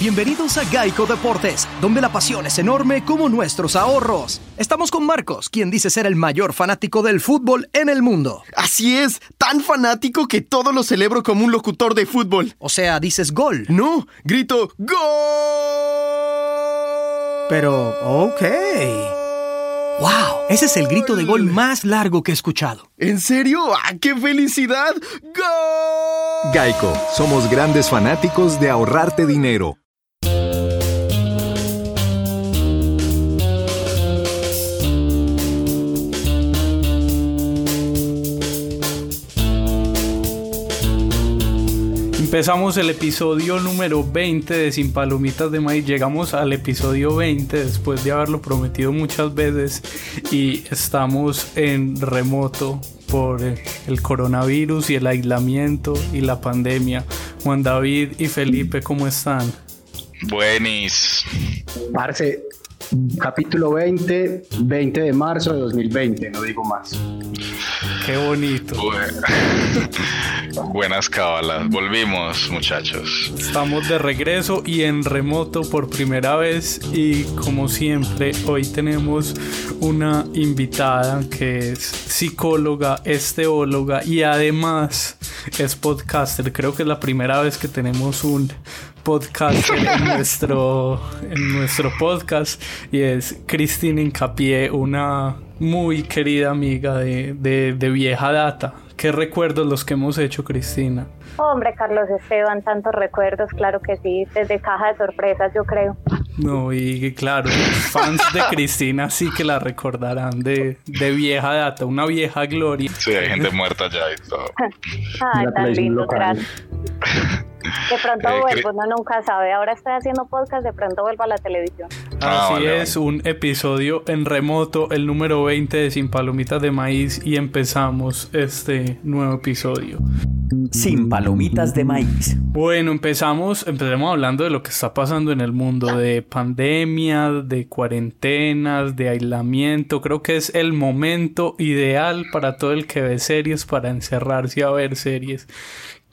Bienvenidos a Geico Deportes, donde la pasión es enorme como nuestros ahorros. Estamos con Marcos, quien dice ser el mayor fanático del fútbol en el mundo. Así es, tan fanático que todo lo celebro como un locutor de fútbol. O sea, dices gol. No, grito ¡Gol! Pero, ok. ¡Wow! Ese es el grito de gol más largo que he escuchado. ¿En serio? ¡Ah, qué felicidad! ¡Gol! Geico, somos grandes fanáticos de ahorrarte dinero. Empezamos el episodio número 20 de Sin Palomitas de Maíz. Llegamos al episodio 20 después de haberlo prometido muchas veces y estamos en remoto por el coronavirus y el aislamiento y la pandemia. Juan David y Felipe, ¿cómo están? Buenis. Marce, capítulo 20, 20 de marzo de 2020, no digo más. Qué bonito. Buenas cábalas. Volvimos, muchachos. Estamos de regreso y en remoto por primera vez. Y como siempre, hoy tenemos una invitada que es psicóloga, esteóloga y además es podcaster. Creo que es la primera vez que tenemos un podcaster en nuestro, en nuestro podcast y es Cristina Incapié, una muy querida amiga de, de, vieja data. ¿Qué recuerdos los que hemos hecho, Cristina? Hombre, Carlos Esteban, tantos recuerdos, claro que sí, desde caja de sorpresas, yo creo. No, y claro, fans de Cristina sí que la recordarán de, de vieja data, una vieja gloria. Sí, hay gente muerta ya y todo. Ay, tan lindo, gracias. De pronto eh, vuelvo, no nunca sabe. Ahora estoy haciendo podcast, de pronto vuelvo a la televisión. Ah, Así es, un episodio en remoto, el número 20 de Sin Palomitas de Maíz y empezamos este nuevo episodio. Sin Palomitas de Maíz. Bueno, empezamos, empecemos hablando de lo que está pasando en el mundo, de pandemia, de cuarentenas, de aislamiento. Creo que es el momento ideal para todo el que ve series, para encerrarse a ver series.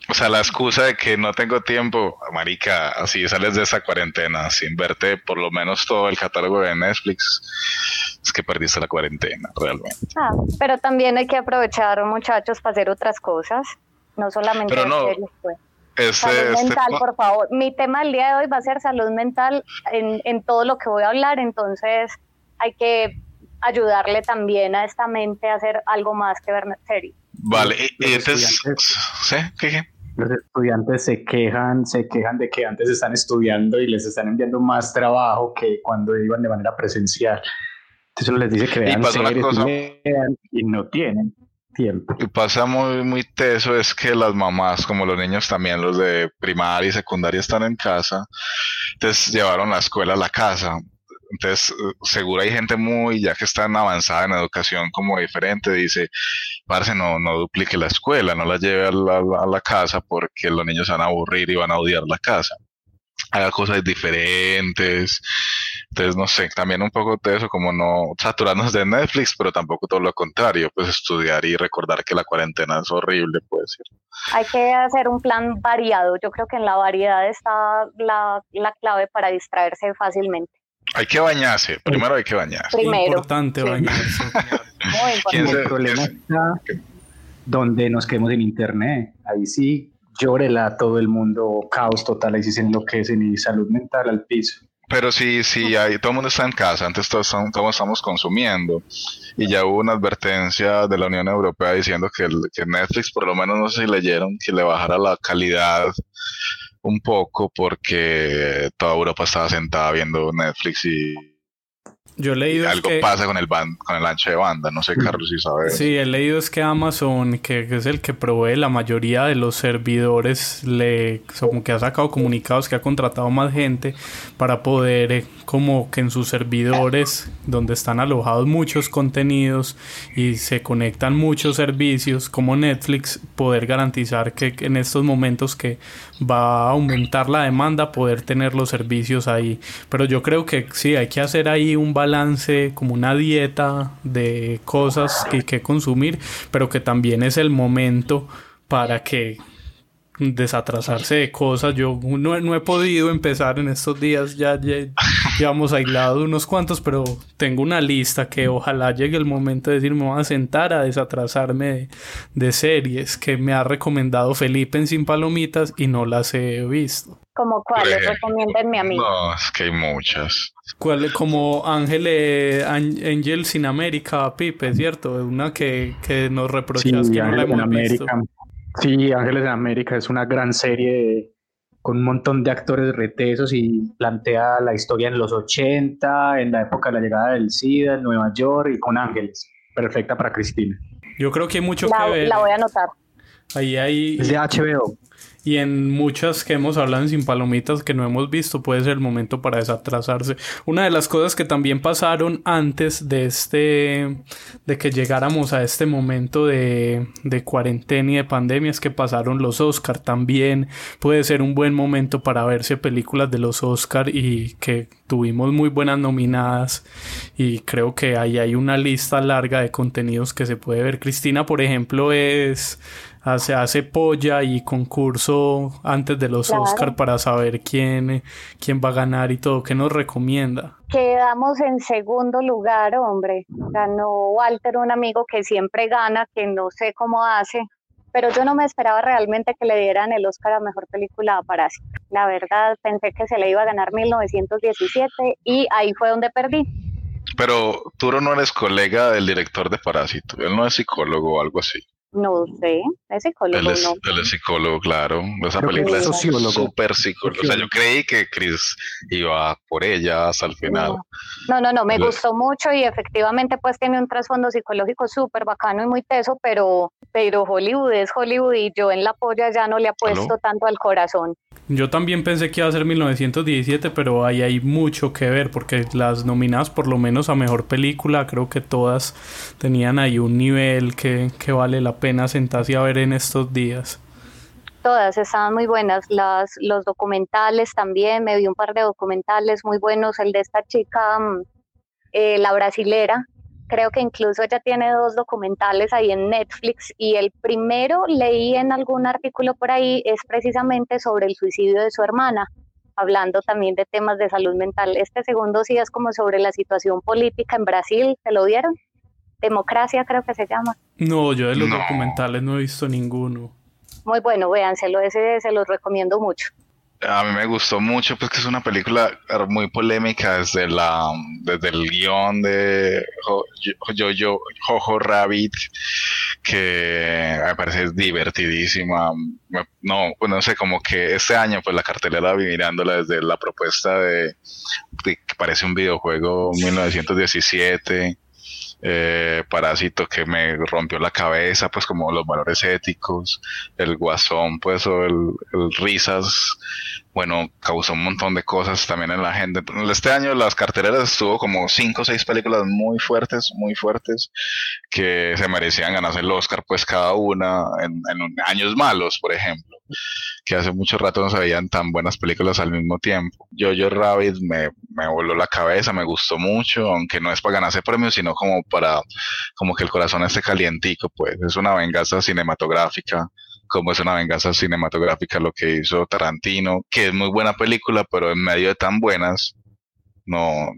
O sea, la excusa de que no tengo tiempo, marica, así sales de esa cuarentena sin verte por lo menos todo el catálogo de Netflix, es que perdiste la cuarentena, realmente. Ah, pero también hay que aprovechar, muchachos, para hacer otras cosas, no solamente pero no, pues. Este, salud este mental, por favor. Mi tema del día de hoy va a ser salud mental en, en todo lo que voy a hablar, entonces hay que ayudarle también a esta mente a hacer algo más que ver series. Vale, y entonces, ¿sí? ¿Qué? Los estudiantes se quejan, se quejan de que antes están estudiando y les están enviando más trabajo que cuando iban de manera presencial. Entonces les dice que vean series y, no tienen tiempo. Y pasa muy, muy teso es que las mamás, como los niños también, los de primaria y secundaria están en casa, entonces llevaron la escuela a la casa. Entonces, seguro hay gente muy, ya que están avanzada en educación como diferente, dice, parce, no, no duplique la escuela, no la lleve a la, a la casa porque los niños se van a aburrir y van a odiar la casa. Haga cosas diferentes. Entonces, no sé, también un poco de eso, como no saturarnos de Netflix, pero tampoco todo lo contrario, pues estudiar y recordar que la cuarentena es horrible, puede ser. Hay que hacer un plan variado. Yo creo que en la variedad está la, la clave para distraerse fácilmente. Hay que bañarse, primero hay que bañarse. Primero. Importante bañarse. Muy importante. El problema está donde nos quedemos en internet. Ahí sí llórela todo el mundo, caos total, ahí sí se enloquecen y salud mental al piso. Pero sí, sí, hay, todo el mundo está en casa, antes todos, todos estamos consumiendo y ya hubo una advertencia de la Unión Europea diciendo que, el, que Netflix, por lo menos no sé si leyeron, que le bajara la calidad un poco porque toda Europa estaba sentada viendo Netflix y yo he leído algo pasa con el con el ancho de banda, no sé Carlos si sabes. Sí, he leído es que Amazon, que, es el que provee la mayoría de los servidores, le como que ha sacado comunicados que ha contratado más gente para poder eh, como que en sus servidores donde están alojados muchos contenidos y se conectan muchos servicios como Netflix, poder garantizar que en estos momentos que va a aumentar la demanda, poder tener los servicios ahí. Pero yo creo que sí, hay que hacer ahí un balance balance, como una dieta de cosas que consumir, pero que también es el momento para que desatrasarse de cosas. Yo no, no, he podido empezar en estos días, ya, ya llevamos aislado unos cuantos, pero tengo una lista que ojalá llegue el momento de decir me voy a sentar a desatrasarme de, series que me ha recomendado Felipe en Sin Palomitas y no las he visto. ¿Como cuáles? Recomiéndenme a mí. No, es que hay muchas. ¿Cuál, como Ángel, Angel sin América, Pipe, ¿cierto? Una que, que nos reprochas que no la hemos visto. Sí, Ángeles de América es una gran serie con un montón de actores retesos y plantea la historia en los 80, en la época de la llegada del SIDA, en Nueva York y con Ángeles. Perfecta para Cristina. Yo creo que hay mucho que ver. La voy a anotar. Ahí hay... Es de HBO y en muchas que hemos hablado en Sin Palomitas que no hemos visto puede ser el momento para desatrasarse. Una de las cosas que también pasaron antes de este, de que llegáramos a este momento de, de cuarentena y de pandemia es que pasaron los Oscar también. Puede ser un buen momento para verse películas de los Oscar y que tuvimos muy buenas nominadas y creo que ahí hay una lista larga de contenidos que se puede ver. Cristina, por ejemplo, es hace, hace polla y concurso antes de los Oscar para saber quién, quién va a ganar y todo. ¿Qué nos recomienda? Quedamos en segundo lugar, hombre. Ganó Walter, un amigo que siempre gana, que no sé cómo hace, pero yo no me esperaba realmente que le dieran el Oscar a Mejor Película a Parásito. La verdad, pensé que se le iba a ganar 1917 y ahí fue donde perdí. Pero tú no eres colega del director de Parásito, él no es psicólogo o algo así. No sé, es psicólogo, él es, Él es psicólogo, claro. Esa película es súper psicólogo. O sea, yo creí que Chris iba por ella hasta el final. No, no, no, me gustó mucho y efectivamente pues tiene un trasfondo psicológico súper bacano y muy teso, pero, pero Hollywood es Hollywood y yo en la polla ya no le apuesto tanto al corazón. Yo también pensé que iba a ser 1917, pero ahí hay mucho que ver porque las nominadas por lo menos a mejor película creo que todas tenían ahí un nivel que, que vale la pena sentarse a ver en estos días. Todas estaban muy buenas, las, los documentales también, me vi un par de documentales muy buenos, el de esta chica, mm, eh, la brasilera, creo que incluso ella tiene dos documentales ahí en Netflix y el primero leí en algún artículo por ahí es precisamente sobre el suicidio de su hermana, hablando también de temas de salud mental. Este segundo sí es como sobre la situación política en Brasil, ¿se lo vieron? Democracia creo que se llama. No, yo de los documentales no he visto ninguno. Muy bueno, véanselo, ese se los recomiendo mucho. A mí me gustó mucho, pues que es una película muy polémica desde la desde el guion de Jojo yo, Jojo Rabbit, que me parece divertidísima. No, no sé, como que este año pues la cartelera vi mirándola desde la propuesta de que parece un videojuego 1917 eh, Parásito que me rompió la cabeza, pues como los valores éticos, el Guasón, pues o el, Risas, bueno, causó un montón de cosas también en la gente. Este año las carteleras estuvo como cinco o seis películas muy fuertes, muy fuertes, que se merecían ganarse el Oscar, pues cada una en, en años malos, por ejemplo que hace mucho rato no se veían tan buenas películas al mismo tiempo. Jojo Rabbit me, me voló la cabeza, me gustó mucho, aunque no es para ganarse premios, sino como para como que el corazón esté calientico, pues es una venganza cinematográfica, como es una venganza cinematográfica lo que hizo Tarantino, que es muy buena película, pero en medio de tan buenas, no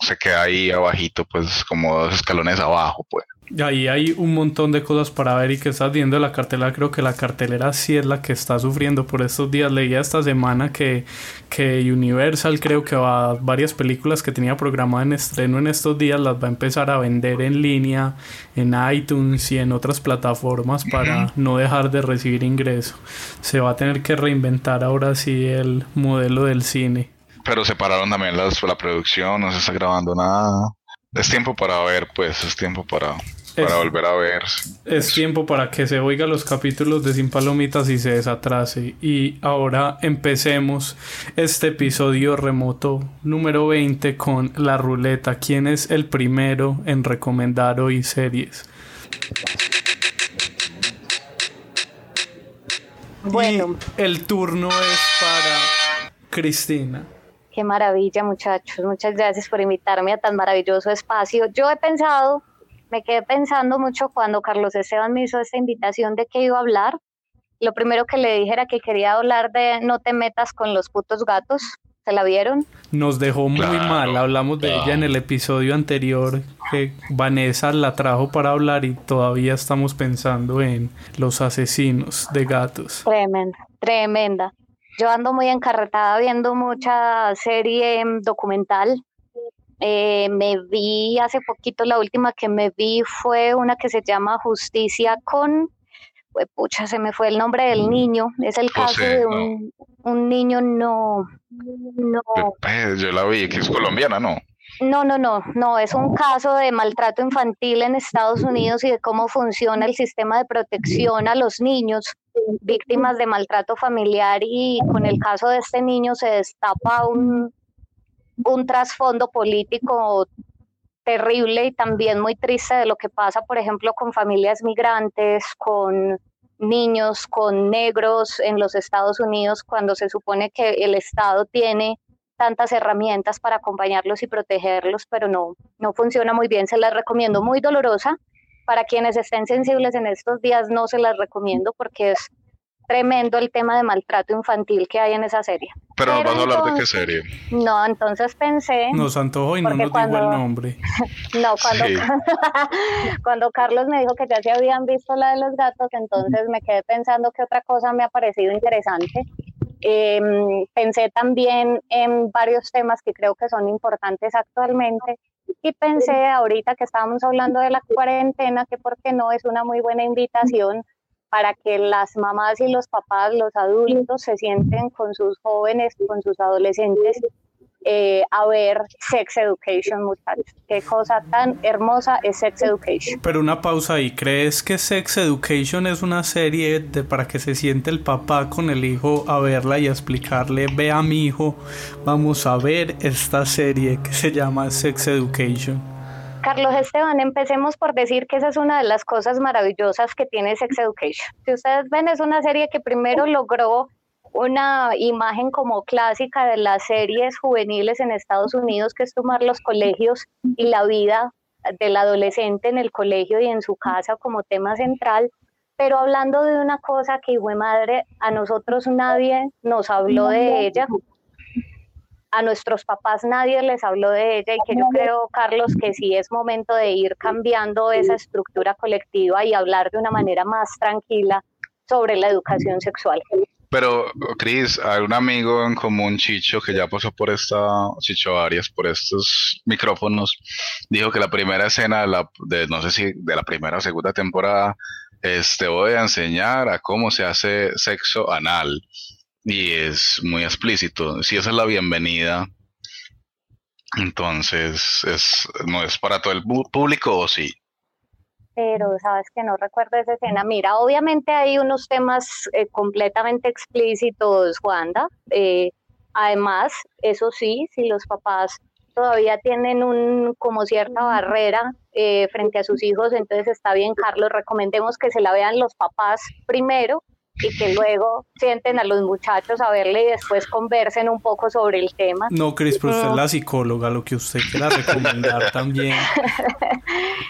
se queda ahí abajito, pues como dos escalones abajo, pues. Ahí hay un montón de cosas para ver y que estás viendo la cartelera. Creo que la cartelera sí es la que está sufriendo por estos días. Leía esta semana que, que Universal creo que va varias películas que tenía programadas en estreno en estos días las va a empezar a vender en línea en iTunes y en otras plataformas para no dejar de recibir ingreso. Se va a tener que reinventar ahora sí el modelo del cine. Pero separaron también las, la producción, no se está grabando nada. Es tiempo para ver, pues, es tiempo para, para volver a ver. Es tiempo para que se oiga los capítulos de Sin Palomitas y se desatrase. Y ahora empecemos este episodio remoto número 20 con la ruleta. ¿Quién es el primero en recomendar hoy series? Bueno. el turno es para Cristina. Qué maravilla, muchachos. Muchas gracias por invitarme a tan maravilloso espacio. Yo he pensado, me quedé pensando mucho cuando Carlos Esteban me hizo esta invitación de que iba a hablar lo primero que le dije era que quería hablar de No te metas con los putos gatos. ¿Se la vieron? Nos dejó muy mal. Hablamos de ella en el episodio anterior que Vanessa la trajo para hablar y todavía estamos pensando en los asesinos de gatos. Tremenda, tremenda. Yo ando muy encarretada viendo mucha serie documental. Eh, me vi hace poquito, la última que me vi fue una que se llama Justicia con pucha, se me fue el nombre del niño. Es el caso de un, un, niño no, no. Pues, yo la vi, que es colombiana, ¿no? No, no, no, no, es un caso de maltrato infantil en Estados Unidos y de cómo funciona el sistema de protección a los niños víctimas de maltrato familiar y con el caso de este niño se destapa un, un trasfondo político terrible y también muy triste de lo que pasa, por ejemplo, con familias migrantes, con niños, con negros en los Estados Unidos, cuando se supone que el Estado tiene tantas herramientas para acompañarlos y protegerlos, pero no, no funciona muy bien. Se las recomiendo muy dolorosa. Para quienes estén sensibles en estos días, no se las recomiendo porque es tremendo el tema de maltrato infantil que hay en esa serie. Pero, no vas a hablar de qué serie. No, entonces pensé. Nos antojó y no nos dijo el nombre. no, cuando, cuando Carlos me dijo que ya se habían visto la de los gatos, entonces me quedé pensando que otra cosa me ha parecido interesante. Em, pensé también en varios temas que creo que son importantes actualmente y pensé ahorita que estábamos hablando de la cuarentena que por qué no es una muy buena invitación para que las mamás y los papás, los adultos se sienten con sus jóvenes, con sus adolescentes eh, a ver Sex Education, muchachos. Qué cosa tan hermosa es Sex Education. Pero una pausa ahí, ¿crees que Sex Education es una serie de para que se siente el papá con el hijo a verla y a explicarle, ve a mi hijo, vamos a ver esta serie que se llama Sex Education? Carlos Esteban, empecemos por decir que esa es una de las cosas maravillosas que tiene Sex Education. Si ustedes ven, es una serie que primero logró una imagen como clásica de las series juveniles en Estados Unidos, que es tomar los colegios y la vida del adolescente en el colegio y en su casa como tema central, pero hablando de una cosa que, hijo madre, a nosotros nadie nos habló de ella, a nuestros papás nadie les habló de ella y que yo creo, Carlos, que sí es momento de ir cambiando esa estructura colectiva y hablar de una manera más tranquila sobre la educación sexual. Pero, Cris, hay un amigo en común, Chicho, que ya pasó por esta, Chicho Arias, por estos micrófonos, dijo que la primera escena de, la, de no sé si de la primera o segunda temporada, es te voy a enseñar a cómo se hace sexo anal y es muy explícito. Si esa es la bienvenida, entonces es, no es para todo el público o sí. Pero sabes que no recuerdo esa escena. Mira, obviamente hay unos temas eh, completamente explícitos, Wanda. Eh, además, eso sí, si los papás todavía tienen un como cierta barrera eh, frente a sus hijos, entonces está bien, Carlos, recomendemos que se la vean los papás primero y que luego sienten a los muchachos a verle y después conversen un poco sobre el tema. No, Cris, pero usted es la psicóloga, lo que usted quiera recomendar también.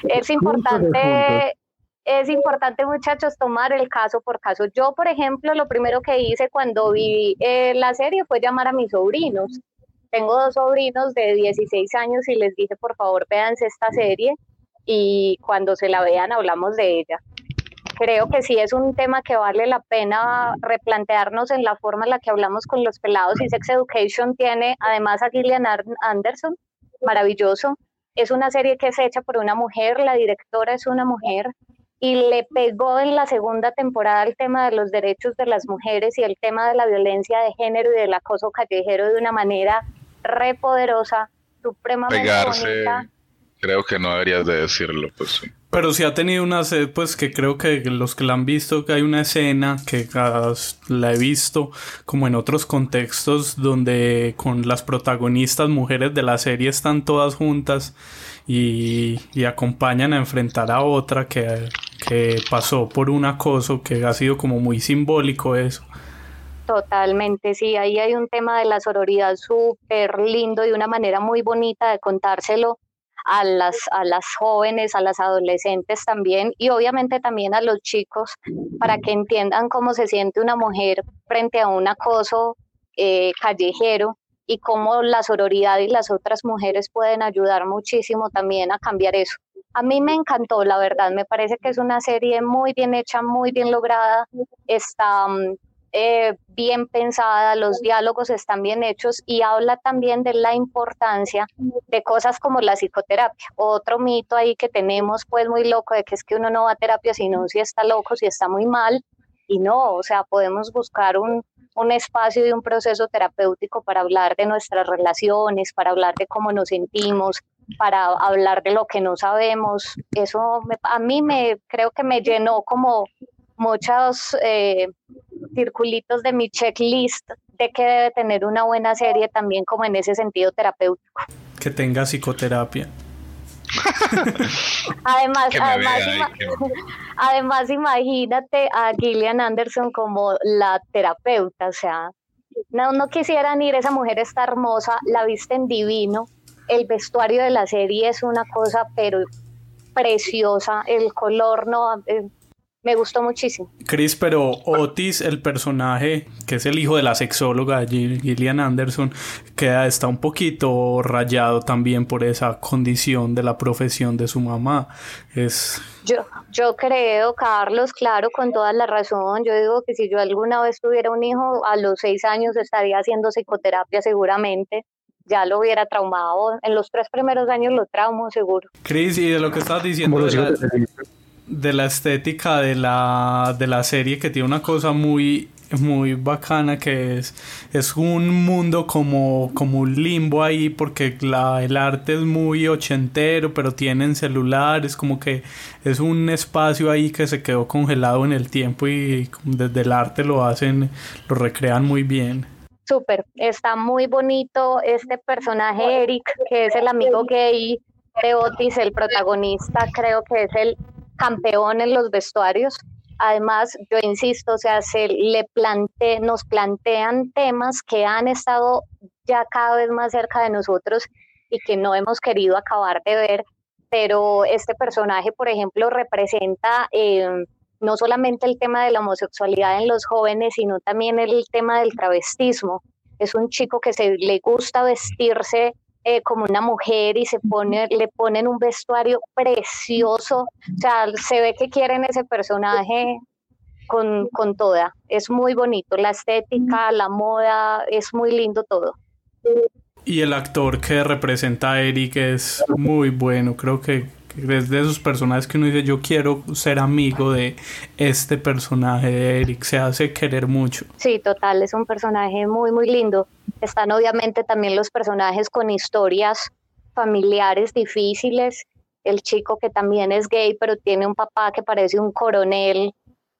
es importante, es importante, muchachos, tomar el caso por caso. Yo, por ejemplo, lo primero que hice cuando vi eh, la serie fue llamar a mis sobrinos. Tengo dos sobrinos de 16 años y les dije, por favor, véanse esta serie y cuando se la vean hablamos de ella creo que sí es un tema que vale la pena replantearnos en la forma en la que hablamos con los pelados y Sex Education tiene además a Gillian Anderson, maravilloso. Es una serie que es hecha por una mujer, la directora es una mujer y le pegó en la segunda temporada el tema de los derechos de las mujeres y el tema de la violencia de género y del acoso callejero de una manera repoderosa, supremamente bonita. Creo que no deberías de decirlo, pues pero sí ha tenido una, pues que creo que los que la han visto, que hay una escena que la he visto como en otros contextos donde con las protagonistas mujeres de la serie están todas juntas y, acompañan a enfrentar a otra que, que pasó por un acoso que ha sido como muy simbólico eso. Totalmente, sí, ahí hay un tema de la sororidad súper lindo y una manera muy bonita de contárselo a las, a las jóvenes, a las adolescentes también y obviamente también a los chicos para que entiendan cómo se siente una mujer frente a un acoso eh, callejero y cómo la sororidad y las otras mujeres pueden ayudar muchísimo también a cambiar eso. A mí me encantó, la verdad, me parece que es una serie muy bien hecha, muy bien lograda, está mm, eh, bien pensada, los diálogos están bien hechos y habla también de la importancia de cosas como la psicoterapia. Otro mito ahí que tenemos, pues muy loco, de que es que uno no va a terapia sino si está loco, si está muy mal, y no, o sea, podemos buscar un, un espacio y un proceso terapéutico para hablar de nuestras relaciones, para hablar de cómo nos sentimos, para hablar de lo que no sabemos. Eso a mí me creo que me llenó como muchos eh, circulitos de mi checklist de que debe tener una buena serie también como en ese sentido terapéutico. Que tenga psicoterapia. además, además, imagínate a Gillian Anderson como la terapeuta, o sea, no, no quisieran ir, esa mujer está hermosa, la visten divino, el vestuario de la serie es una cosa, pero preciosa, el color no, eh, me gustó muchísimo. Chris, pero Otis, el personaje que es el hijo de la sexóloga Gillian Anderson, queda, está un poquito rayado también por esa condición de la profesión de su mamá. Es... Yo, yo creo, Carlos, claro, con toda la razón. Yo digo que si yo alguna vez tuviera un hijo, a los seis años estaría haciendo psicoterapia seguramente ya lo hubiera traumado. En los tres primeros años lo traumo, seguro. Chris, y de lo que estás diciendo de la estética de la, de la serie que tiene una cosa muy muy bacana que es es un mundo como como un limbo ahí porque la, el arte es muy ochentero pero tienen celulares como que es un espacio ahí que se quedó congelado en el tiempo y desde el arte lo hacen lo recrean muy bien. Súper, está muy bonito este personaje Eric que es el amigo gay de Otis el protagonista creo que es el campeón en los vestuarios. Además, yo insisto, o sea, se le plante, nos plantean temas que han estado ya cada vez más cerca de nosotros y que no hemos querido acabar de ver, pero este personaje, por ejemplo, representa eh, no solamente el tema de la homosexualidad en los jóvenes, sino también el tema del travestismo. Es un chico que se le gusta vestirse eh, como una mujer y se pone, le ponen un vestuario precioso. O sea, se ve que quieren ese personaje con, con toda. Es muy bonito, la estética, la moda, es muy lindo todo. Y el actor que representa a Eric es muy bueno, creo que es de esos personajes que uno dice yo quiero ser amigo de este personaje de Eric, se hace querer mucho. Sí, total, es un personaje muy, muy lindo. Están obviamente también los personajes con historias familiares difíciles. El chico que también es gay, pero tiene un papá que parece un coronel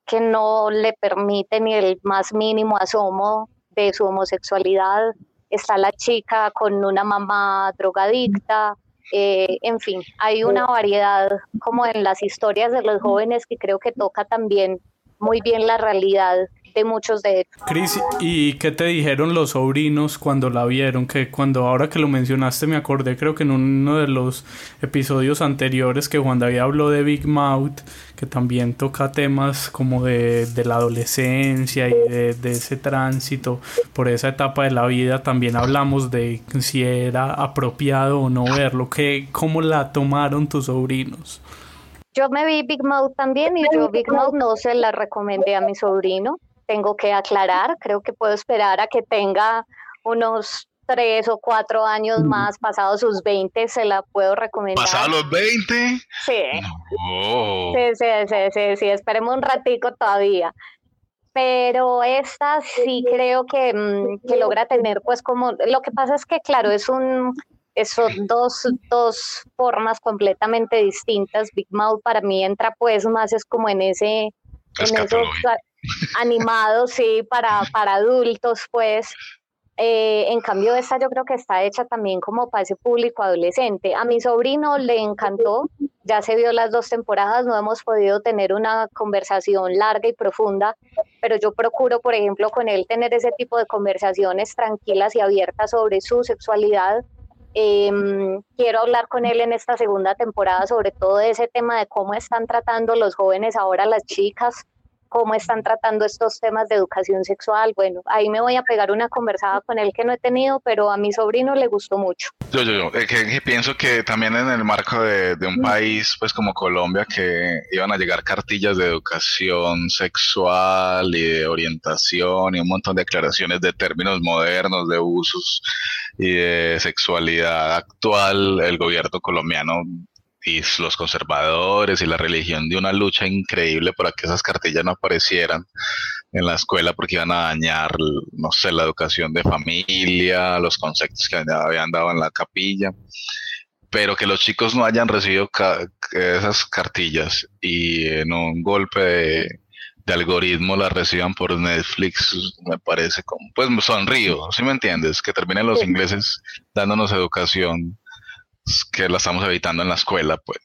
que no le permite ni el más mínimo asomo de su homosexualidad. Está la chica con una mamá drogadicta. Eh, en fin, hay una variedad como en las historias de los jóvenes que creo que toca también muy bien la realidad de muchos de ellos. Cris, ¿y qué te dijeron los sobrinos cuando la vieron? Que cuando ahora que lo mencionaste me acordé, creo que en uno de los episodios anteriores que Juan David habló de Big Mouth, que también toca temas como de, la adolescencia y de, de, ese tránsito por esa etapa de la vida, también hablamos de si era apropiado o no verlo, que, ¿cómo la tomaron tus sobrinos? Yo me vi Big Mouth también y yo Big Mouth no se la recomendé a mi sobrino. Tengo que aclarar, creo que puedo esperar a que tenga unos tres o cuatro años más, pasados sus 20, se la puedo recomendar. ¿Pasados los 20? Sí. Sí, sí, sí, sí, sí, esperemos un ratico todavía. Pero esta sí creo que, mm, que logra tener, pues como, lo que pasa es que, claro, es un, son dos, dos formas completamente distintas. Big Mouth para mí entra pues más es como en ese, en animado, sí, para, para adultos pues. Eh, en cambio, esta yo creo que está hecha también como para ese público adolescente. A mi sobrino le encantó, ya se vio las dos temporadas, no hemos podido tener una conversación larga y profunda, pero yo procuro, por ejemplo, con él tener ese tipo de conversaciones tranquilas y abiertas sobre su sexualidad Em, quiero hablar con él en esta segunda temporada sobre todo ese tema de cómo están tratando los jóvenes ahora las chicas, cómo están tratando estos temas de educación sexual. Bueno, ahí me voy a pegar una conversada con él que no he tenido, pero a mi sobrino le gustó mucho. Yo, yo, yo eh, que, pienso que también en el marco de, de, un país pues como Colombia que iban a llegar cartillas de educación sexual y de orientación y un montón de declaraciones de términos modernos, de usos y de sexualidad actual, el gobierno colombiano y los conservadores y la religión de una lucha increíble para que esas cartillas no aparecieran en la escuela porque iban a dañar, no sé, la educación de familia, los conceptos que habían dado en la capilla, pero que los chicos no hayan recibido esas cartillas y en un golpe de, algoritmo las reciban por Netflix, me parece como, pues sonrío, ¿sí me entiendes? Que terminen los ingleses dándonos educación que la estamos evitando en la escuela, pues.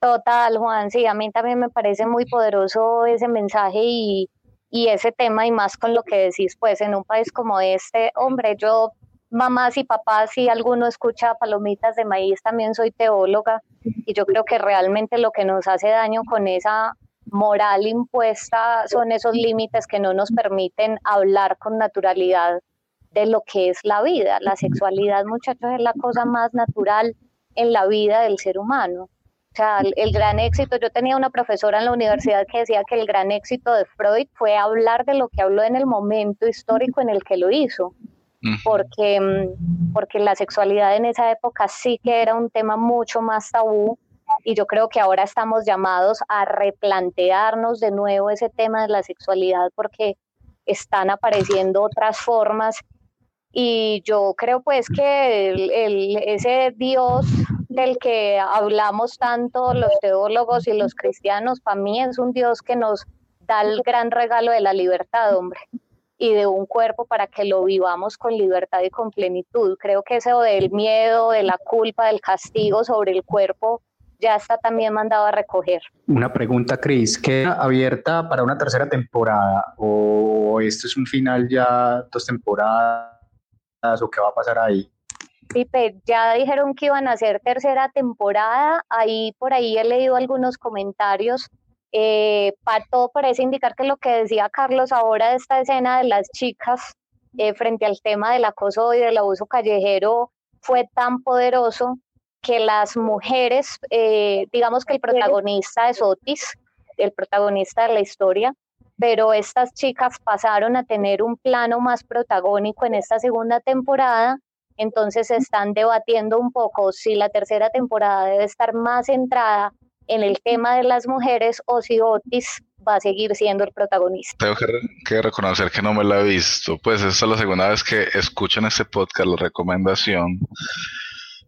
Total, Juan, sí, a mí también me parece muy poderoso ese mensaje y, y ese tema y más con lo que decís, pues en un país como este, hombre, yo, mamás y papás, si alguno escucha palomitas de maíz, también soy teóloga y yo creo que realmente lo que nos hace daño con esa moral impuesta son esos límites que no nos permiten hablar con naturalidad de lo que es la vida. La sexualidad, muchachos, es la cosa más natural en la vida del ser humano. O sea, el, gran éxito, yo tenía una profesora en la universidad que decía que el gran éxito de Freud fue hablar de lo que habló en el momento histórico en el que lo hizo, porque, mm, porque la sexualidad en esa época sí que era un tema mucho más tabú y yo creo que ahora estamos llamados a replantearnos de nuevo ese tema de la sexualidad porque están apareciendo otras formas y yo creo pues que el, ese Dios del que hablamos tanto los teólogos y los cristianos, para mí es un Dios que nos da el gran regalo de la libertad, hombre, y de un cuerpo para que lo vivamos con libertad y con plenitud. Creo que eso del miedo, de la culpa, del castigo sobre el cuerpo ya está también mandado a recoger. Una pregunta, Cris, ¿queda abierta para una tercera temporada o esto es un final ya dos temporadas? O qué va a pasar ahí? Pipe, ya dijeron que iban a hacer tercera temporada, ahí por ahí he leído algunos comentarios. Eh, para todo parece indicar que lo que decía Carlos ahora de esta escena de las chicas eh, frente al tema del acoso y del abuso callejero fue tan poderoso que las mujeres, eh, digamos que el protagonista es Otis, el protagonista de la historia, pero estas chicas pasaron a tener un plano más protagónico en esta segunda temporada, entonces están debatiendo un poco si la tercera temporada debe estar más centrada en el tema de las mujeres o si Otis va a seguir siendo el protagonista. Tengo que, reconocer que no me la he visto, pues esta es la segunda vez que escucho en este podcast la recomendación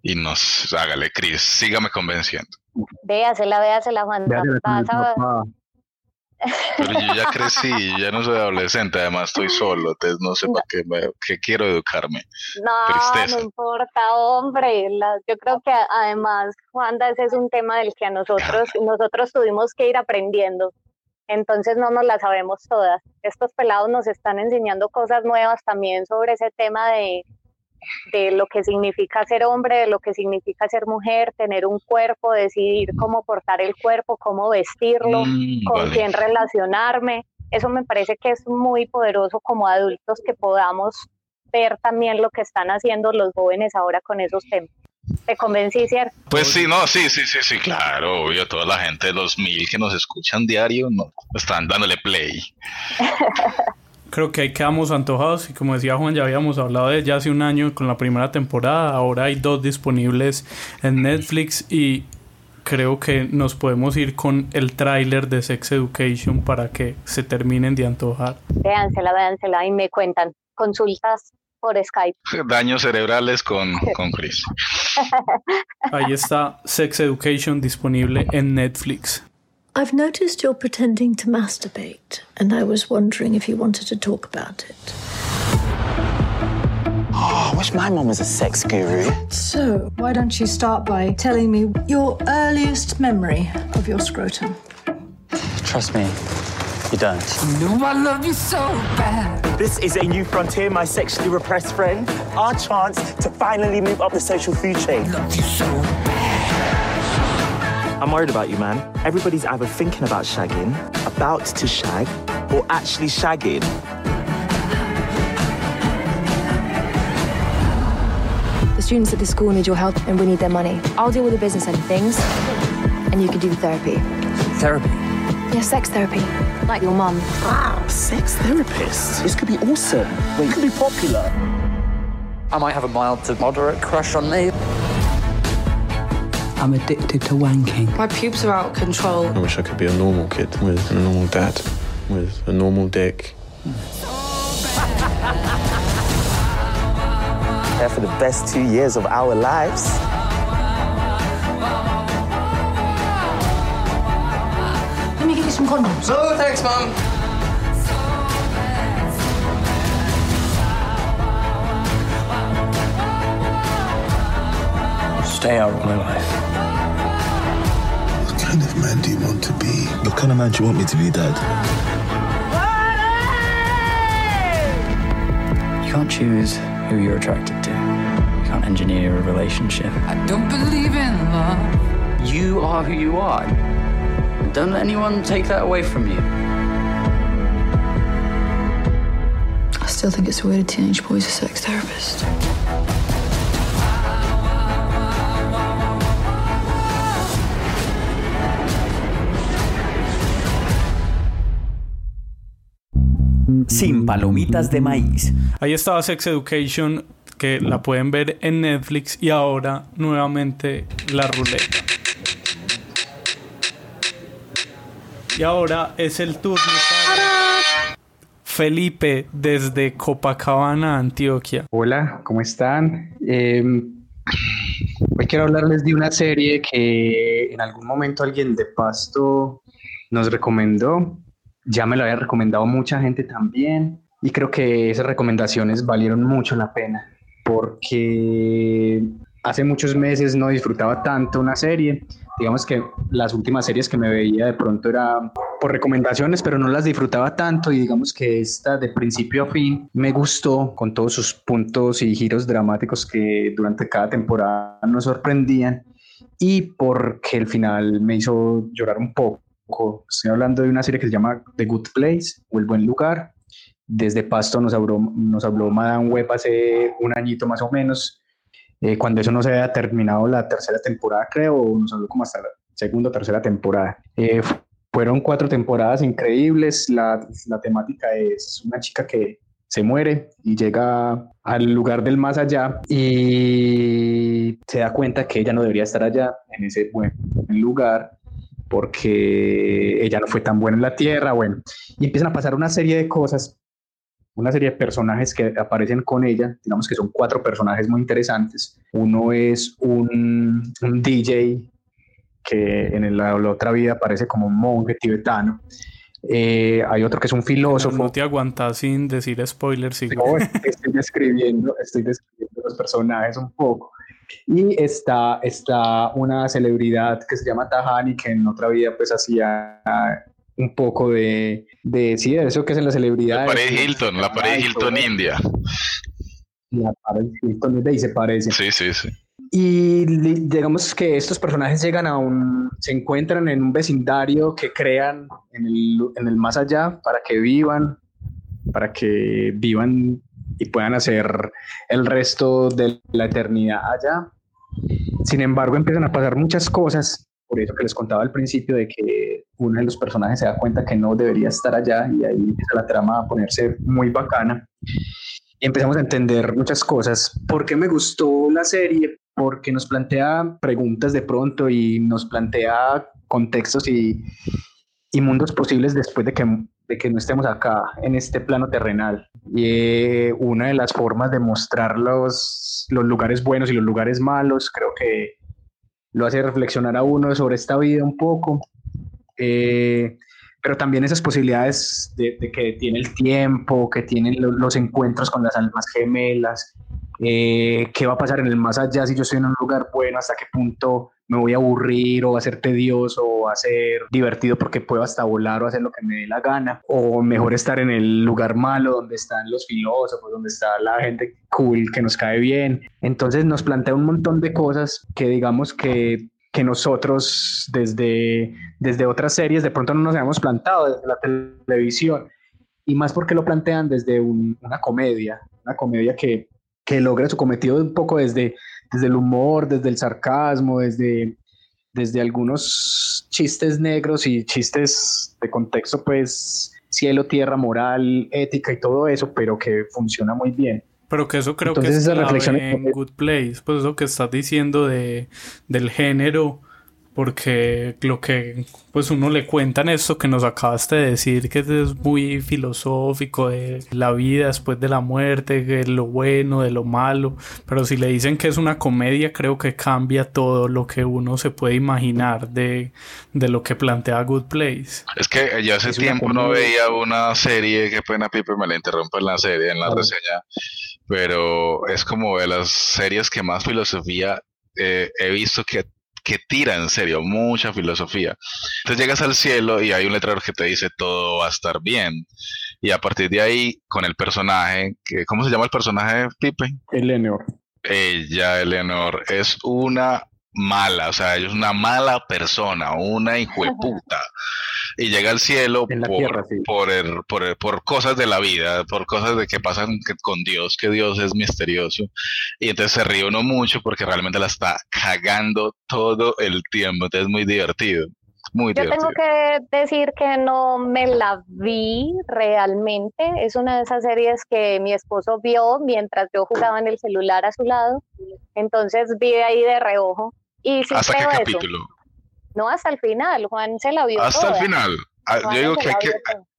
y nos hágale, Cris, sígame convenciendo. Véasela, véasela, Juan. Pero yo ya crecí, ya no soy adolescente, además estoy solo, entonces no sé para qué, qué, quiero educarme. No, no importa, hombre. yo creo que además, Juanda, ese es un tema del que a nosotros, nosotros tuvimos que ir aprendiendo. Entonces no nos la sabemos todas. Estos pelados nos están enseñando cosas nuevas también sobre ese tema de, de lo que significa ser hombre, de lo que significa ser mujer, tener un cuerpo, decidir cómo portar el cuerpo, cómo vestirlo, mm, con quién relacionarme. Eso me parece que es muy poderoso como adultos que podamos ver también lo que están haciendo los jóvenes ahora con esos temas. ¿Te convencí, cierto? Pues sí, no, sí, sí, sí, sí, claro, obvio, toda la gente de los mil que nos escuchan diario no, están dándole play. creo que ahí quedamos antojados y como decía Juan ya habíamos hablado de ya hace un año con la primera temporada ahora hay dos disponibles en Netflix y creo que nos podemos ir con el tráiler de Sex Education para que se terminen de antojar. Véansela, véansela y me cuentan consultas por Skype. Daños cerebrales con, con Chris. Ahí está Sex Education disponible en Netflix I've noticed you're pretending to masturbate, and I was wondering if you wanted to talk about it. Oh, I wish my mom was a sex guru. So, why don't you start by telling me your earliest memory of your scrotum? Trust me, You don't? No, I love you so bad. This is a new frontier, my sexually repressed friend. Our chance to finally move up the social food chain. Love you so bad. I'm worried about you, man. Everybody's either thinking about shagging, about to shag, or actually shagging. The students at the school need your help and we need their money. I'll deal with the business end of things, and you can do the therapy. Therapy? Yeah, sex therapy. Like your mum. Wow, sex therapist. This could be awesome. Well, you could be popular. I might have a mild to moderate crush on me. I'm addicted to wanking. My pubes are out of control. I wish I could be a normal kid with a normal dad, with a normal dick. Here for the best two years of our lives. Let me get you some condoms. Oh, thanks, Mum. Stay out of my life. What kind of man do you want to be? What kind of man do you want me to be, Dad? You can't choose who you're attracted to. You can't engineer a relationship. I don't believe in love. You are who you are. Don't let anyone take that away from you. I still think it's weird a teenage boy's a sex therapist. Sin palomitas de maíz. Ahí estaba Sex Education, que la pueden ver en Netflix, y ahora nuevamente la ruleta. Y ahora es el turno para Felipe desde Copacabana, Antioquia. Hola, ¿cómo están? Eh, hoy quiero hablarles de una serie que en algún momento alguien de Pasto nos recomendó. Ya me lo había recomendado mucha gente también. Y creo que esas recomendaciones valieron mucho la pena. Porque hace muchos meses no disfrutaba tanto una serie. Digamos que las últimas series que me veía de pronto era por recomendaciones, pero no las disfrutaba tanto y digamos que esta de principio a fin me gustó con todos sus puntos y giros dramáticos que durante cada temporada nos sorprendían y porque el final me hizo llorar un poco. Estoy hablando de una serie que se llama The Good Place o El Buen Lugar. Desde Pasto nos habló, nos habló Madame Web hace un añito más o menos eh, cuando eso no se había terminado la tercera temporada, creo, nos habló como hasta la segunda o tercera temporada. Eh, fueron cuatro temporadas increíbles. La, la, temática es una chica que se muere y llega al lugar del más allá y se da cuenta que ella no debería estar allá, en ese buen lugar, porque ella no fue tan buena en la tierra. Bueno, y empiezan a pasar una serie de cosas una serie de personajes que aparecen con ella, digamos que son cuatro personajes muy interesantes. Uno es un, un DJ que en la, la, otra vida aparece como un monje tibetano. Eh, hay otro que es un filósofo. No, no te aguantas sin decir spoilers. Sí. No, estoy describiendo, estoy describiendo los personajes un poco. Y está, está una celebridad que se llama Tahani, que en otra vida pues hacía un poco de, de sí, de eso que es en la celebridad. La pared Hilton, la pared Hilton India. La pared Hilton India y se parece. Sí, sí, sí. Y digamos que estos personajes llegan a un, se encuentran en un vecindario que crean en el, en el más allá para que vivan, para que vivan y puedan hacer el resto de la eternidad allá. Sin embargo, empiezan a pasar muchas cosas por eso que les contaba al principio de que uno de los personajes se da cuenta que no debería estar allá y ahí empieza la trama a ponerse muy bacana y empezamos a entender muchas cosas. ¿Por qué me gustó la serie? Porque nos plantea preguntas de pronto y nos plantea contextos y, y mundos posibles después de que, que no estemos acá en este plano terrenal. Y eh, una de las formas de mostrar los, los lugares buenos y los lugares malos, creo que lo hace reflexionar a uno sobre esta vida un poco, eh, pero también esas posibilidades de, que tiene el tiempo, que tienen los, los encuentros con las almas gemelas, eh, qué va a pasar en el más allá si yo estoy en un lugar bueno, hasta qué punto me voy a aburrir o va a ser tedioso o va a ser divertido porque puedo hasta volar o hacer lo que me dé la gana o mejor estar en el lugar malo donde están los filósofos, donde está la gente cool que nos cae bien. Entonces nos plantea un montón de cosas que digamos que que nosotros desde, desde otras series de pronto no nos habíamos plantado desde la televisión y más porque lo plantean desde una comedia, una comedia que, que logra su cometido un poco desde, desde el humor, desde el sarcasmo, desde, desde algunos chistes negros y chistes de contexto, pues cielo, tierra, moral, ética y todo eso, pero que funciona muy bien. Pero que eso creo que es en Good Place, pues eso que estás diciendo de, del género porque lo que pues uno le cuentan esto que nos acabaste de decir que es muy filosófico de la vida después de la muerte, de lo bueno, de lo malo, pero si le dicen que es una comedia creo que cambia todo lo que uno se puede imaginar de, de lo que plantea Good Place. Es que ya hace tiempo no veía una serie, qué pena Pipe me la interrumpe en la serie, en la reseña, pero es como de las series que más filosofía eh, he visto que que tira en serio, mucha filosofía. Entonces llegas al cielo y hay un letrero que te dice todo va a estar bien. Y a partir de ahí, con el personaje, que, ¿cómo se llama el personaje, Pipe? Eleanor. Ella, Eleanor, es una mala, o sea, ella es una mala persona, una hijo de puta. Y llega al cielo por, por, por, cosas de la vida, por cosas de que pasan con Dios, que Dios es misterioso. Y entonces se ríe uno mucho porque realmente la está cagando todo el tiempo. Entonces es muy divertido. Muy Yo tengo que decir que no me la vi realmente. Es una de esas series que mi esposo vio mientras yo jugaba en el celular a su lado. Entonces vi ahí de reojo ¿Hasta qué capítulo? No, hasta el final. Juan se la vio. Hasta el final. Ah, yo digo que hay, que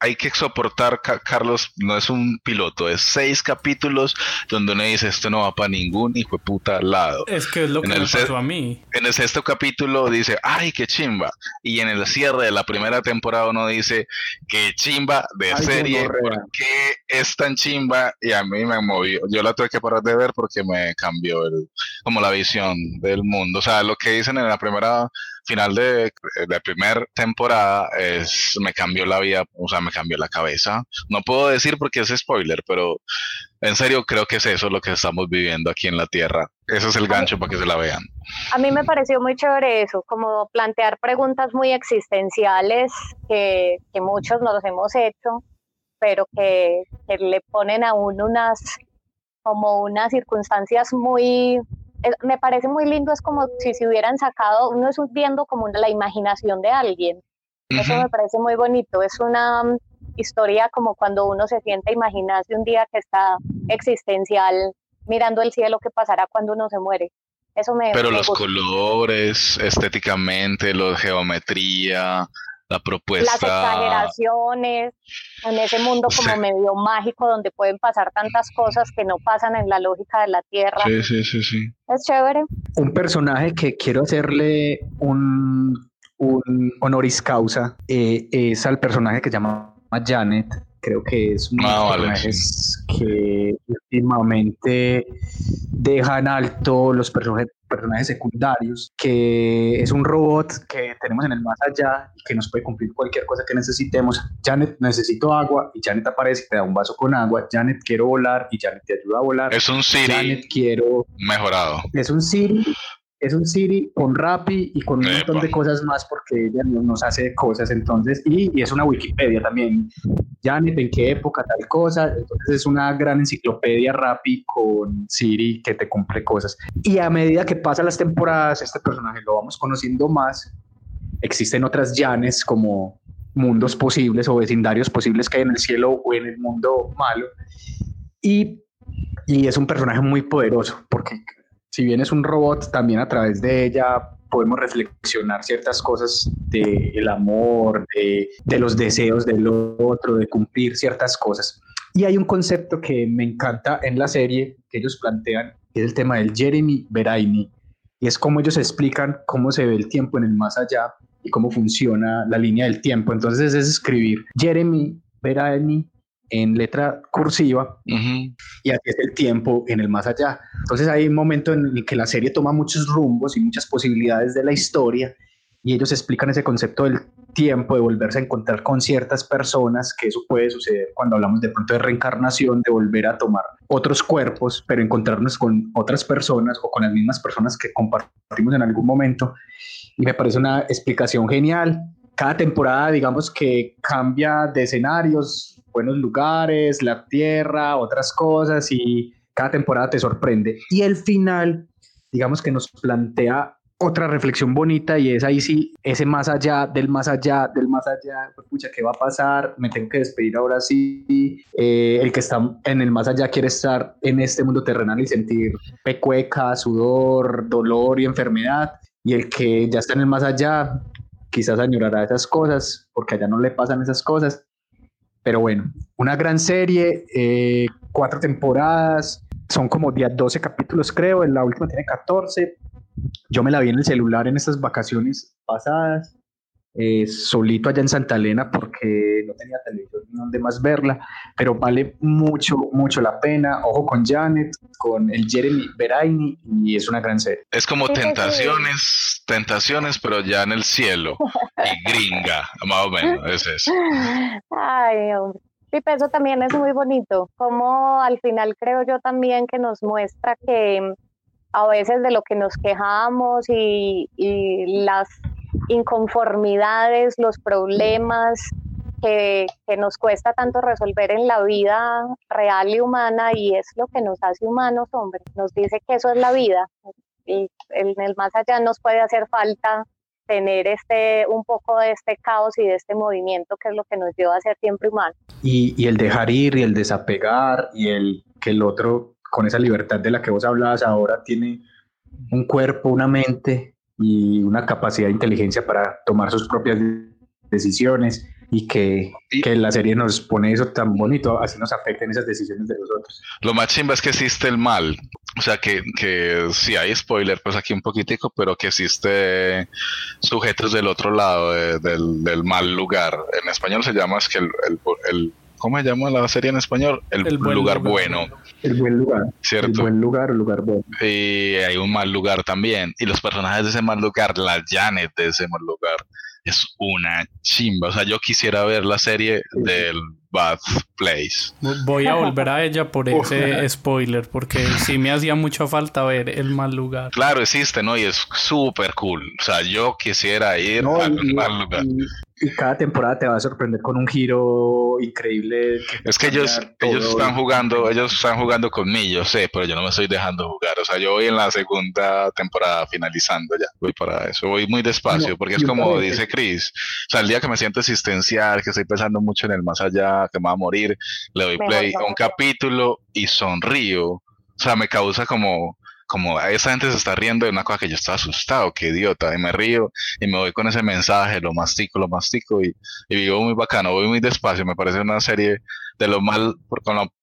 hay que soportar, Carlos, no es un piloto, es seis capítulos donde uno dice esto no va para ningún hijo de puta lado. Es que es lo que me pasó a mí. En el sexto capítulo dice, ay, qué chimba. Y en el cierre de la primera temporada uno dice, qué chimba de serie, ¿por qué es tan chimba? Y a mí me movió. Yo la tuve que parar de ver porque me cambió el, como la visión del mundo. O sea, lo que dicen en la primera final de, la primera temporada es, me cambió la vida, o sea, me cambió la cabeza. No puedo decir porque es spoiler, pero en serio creo que es eso lo que estamos viviendo aquí en la Tierra. Ese es el gancho para que se la vean. A mí me pareció muy chévere eso, como plantear preguntas muy existenciales que, que muchos nos hemos hecho, pero que, que le ponen a uno unas como unas circunstancias muy me parece muy lindo, es como si se hubieran sacado, uno es viendo como la imaginación de alguien. Eso me parece muy bonito, es una mm, historia como cuando uno se siente a imaginarse un día que está existencial mirando el cielo que pasará cuando uno se muere. Eso me Pero los colores, estéticamente, la geometría, la propuesta. Las exageraciones, en ese mundo como medio mágico donde pueden pasar tantas cosas que no pasan en la lógica de la Tierra. Sí, sí, sí, sí. Es chévere. Un personaje que quiero hacerle un, un honoris causa eh, es al personaje que se llama Janet. Creo que es uno de los ah, que últimamente dejan alto los personajes personajes secundarios, que es un robot que tenemos en el más allá y que nos puede cumplir cualquier cosa que necesitemos. Janet, necesito agua y Janet aparece y te da un vaso con agua. Janet, quiero volar y Janet te ayuda a volar. Es un Siri Janet, quiero... mejorado. Es un Siri es un Siri con Rappi y con un montón de cosas más porque ella nos hace cosas entonces y, es una Wikipedia también. Janet en qué época tal cosa entonces es una gran enciclopedia Rappi con Siri que te cumple cosas. Y a medida que pasan las temporadas este personaje lo vamos conociendo más. Existen otras Janes como mundos posibles o vecindarios posibles que hay en el cielo o en el mundo malo. Y, y es un personaje muy poderoso porque si bien es un robot, también a través de ella podemos reflexionar ciertas cosas del amor, de, de, los deseos del otro, de cumplir ciertas cosas. Y hay un concepto que me encanta en la serie que ellos plantean, que es el tema del Jeremy Beraini, y es cómo ellos explican cómo se ve el tiempo en el más allá y cómo funciona la línea del tiempo. Entonces es escribir Jeremy Beraini en letra cursiva y aquí es el tiempo en el más allá. Entonces hay un momento en el que la serie toma muchos rumbos y muchas posibilidades de la historia y ellos explican ese concepto del tiempo, de volverse a encontrar con ciertas personas, que eso puede suceder cuando hablamos de pronto de reencarnación, de volver a tomar otros cuerpos, pero encontrarnos con otras personas o con las mismas personas que compartimos en algún momento. Y me parece una explicación genial. Cada temporada, digamos que cambia de escenarios, buenos lugares, la tierra, otras cosas, y cada temporada te sorprende. Y el final, digamos que nos plantea otra reflexión bonita y es ahí sí, ese más allá, del más allá, del más allá, pues, pucha, ¿qué va a pasar? Me tengo que despedir ahora sí. Eh, el que está en el más allá quiere estar en este mundo terrenal y sentir pecueca, sudor, dolor y enfermedad. Y el que ya está en el más allá, quizás añorará esas cosas, porque allá no le pasan esas cosas. Pero bueno, una gran serie, eh, cuatro temporadas, son como 12 capítulos creo, la última tiene 14, yo me la vi en el celular en estas vacaciones pasadas, eh, solito allá en Santa Elena porque no tenía televisión ni donde más verla, pero vale mucho, mucho la pena. Ojo con Janet, con el Jeremy Beraini y es una gran serie. Es como tentaciones, tentaciones, pero ya en el cielo y gringa, más o menos, es eso. Ay, hombre. Pipe, eso también es muy bonito, como al final creo yo también que nos muestra que a veces de lo que nos quejamos y, las inconformidades, los problemas que, nos cuesta tanto resolver en la vida real y humana y es lo que nos hace humanos, hombre. Nos dice que eso es la vida y en el más allá nos puede hacer falta tener este un poco de este caos y de este movimiento que es lo que nos lleva a ser siempre humano. Y, y el dejar ir y el desapegar y el que el otro con esa libertad de la que vos hablabas ahora, tiene un cuerpo, una mente y una capacidad de inteligencia para tomar sus propias decisiones y que, que, la serie nos pone eso tan bonito, así nos afecten esas decisiones de los otros. Lo más chimba es que existe el mal, o sea que, que si hay spoiler, pues aquí un poquitico, pero que existe sujetos del otro lado del, del, mal lugar. En español se llama es que el, el ¿cómo se llama la serie en español? El, lugar, bueno. El buen lugar. ¿Cierto? El buen lugar, el lugar bueno. Y hay un mal lugar también. Y los personajes de ese mal lugar, la Janet de ese mal lugar, es una chimba. O sea, yo quisiera ver la serie del Bad Place. Voy a volver a ella por ese spoiler, porque sí me hacía mucha falta ver el mal lugar. Claro, existe, ¿no? Y es súper cool. O sea, yo quisiera ir al mal lugar y cada temporada te va a sorprender con un giro increíble. es que ellos, ellos están jugando, ellos están jugando conmigo, yo sé, pero yo no me estoy dejando jugar. O sea, yo voy en la segunda temporada finalizando ya, voy para eso, voy muy despacio, porque es como dice Chris, o sea, el día que me siento existencial, que estoy pensando mucho en el más allá, que me va a morir, le doy play a un capítulo y sonrío. O sea, me causa como, como esa gente se está riendo de una cosa que yo estaba asustado, qué idiota, y me río y me voy con ese mensaje, lo mastico, lo mastico y, y vivo muy bacano, voy muy despacio, me parece una serie de lo mal,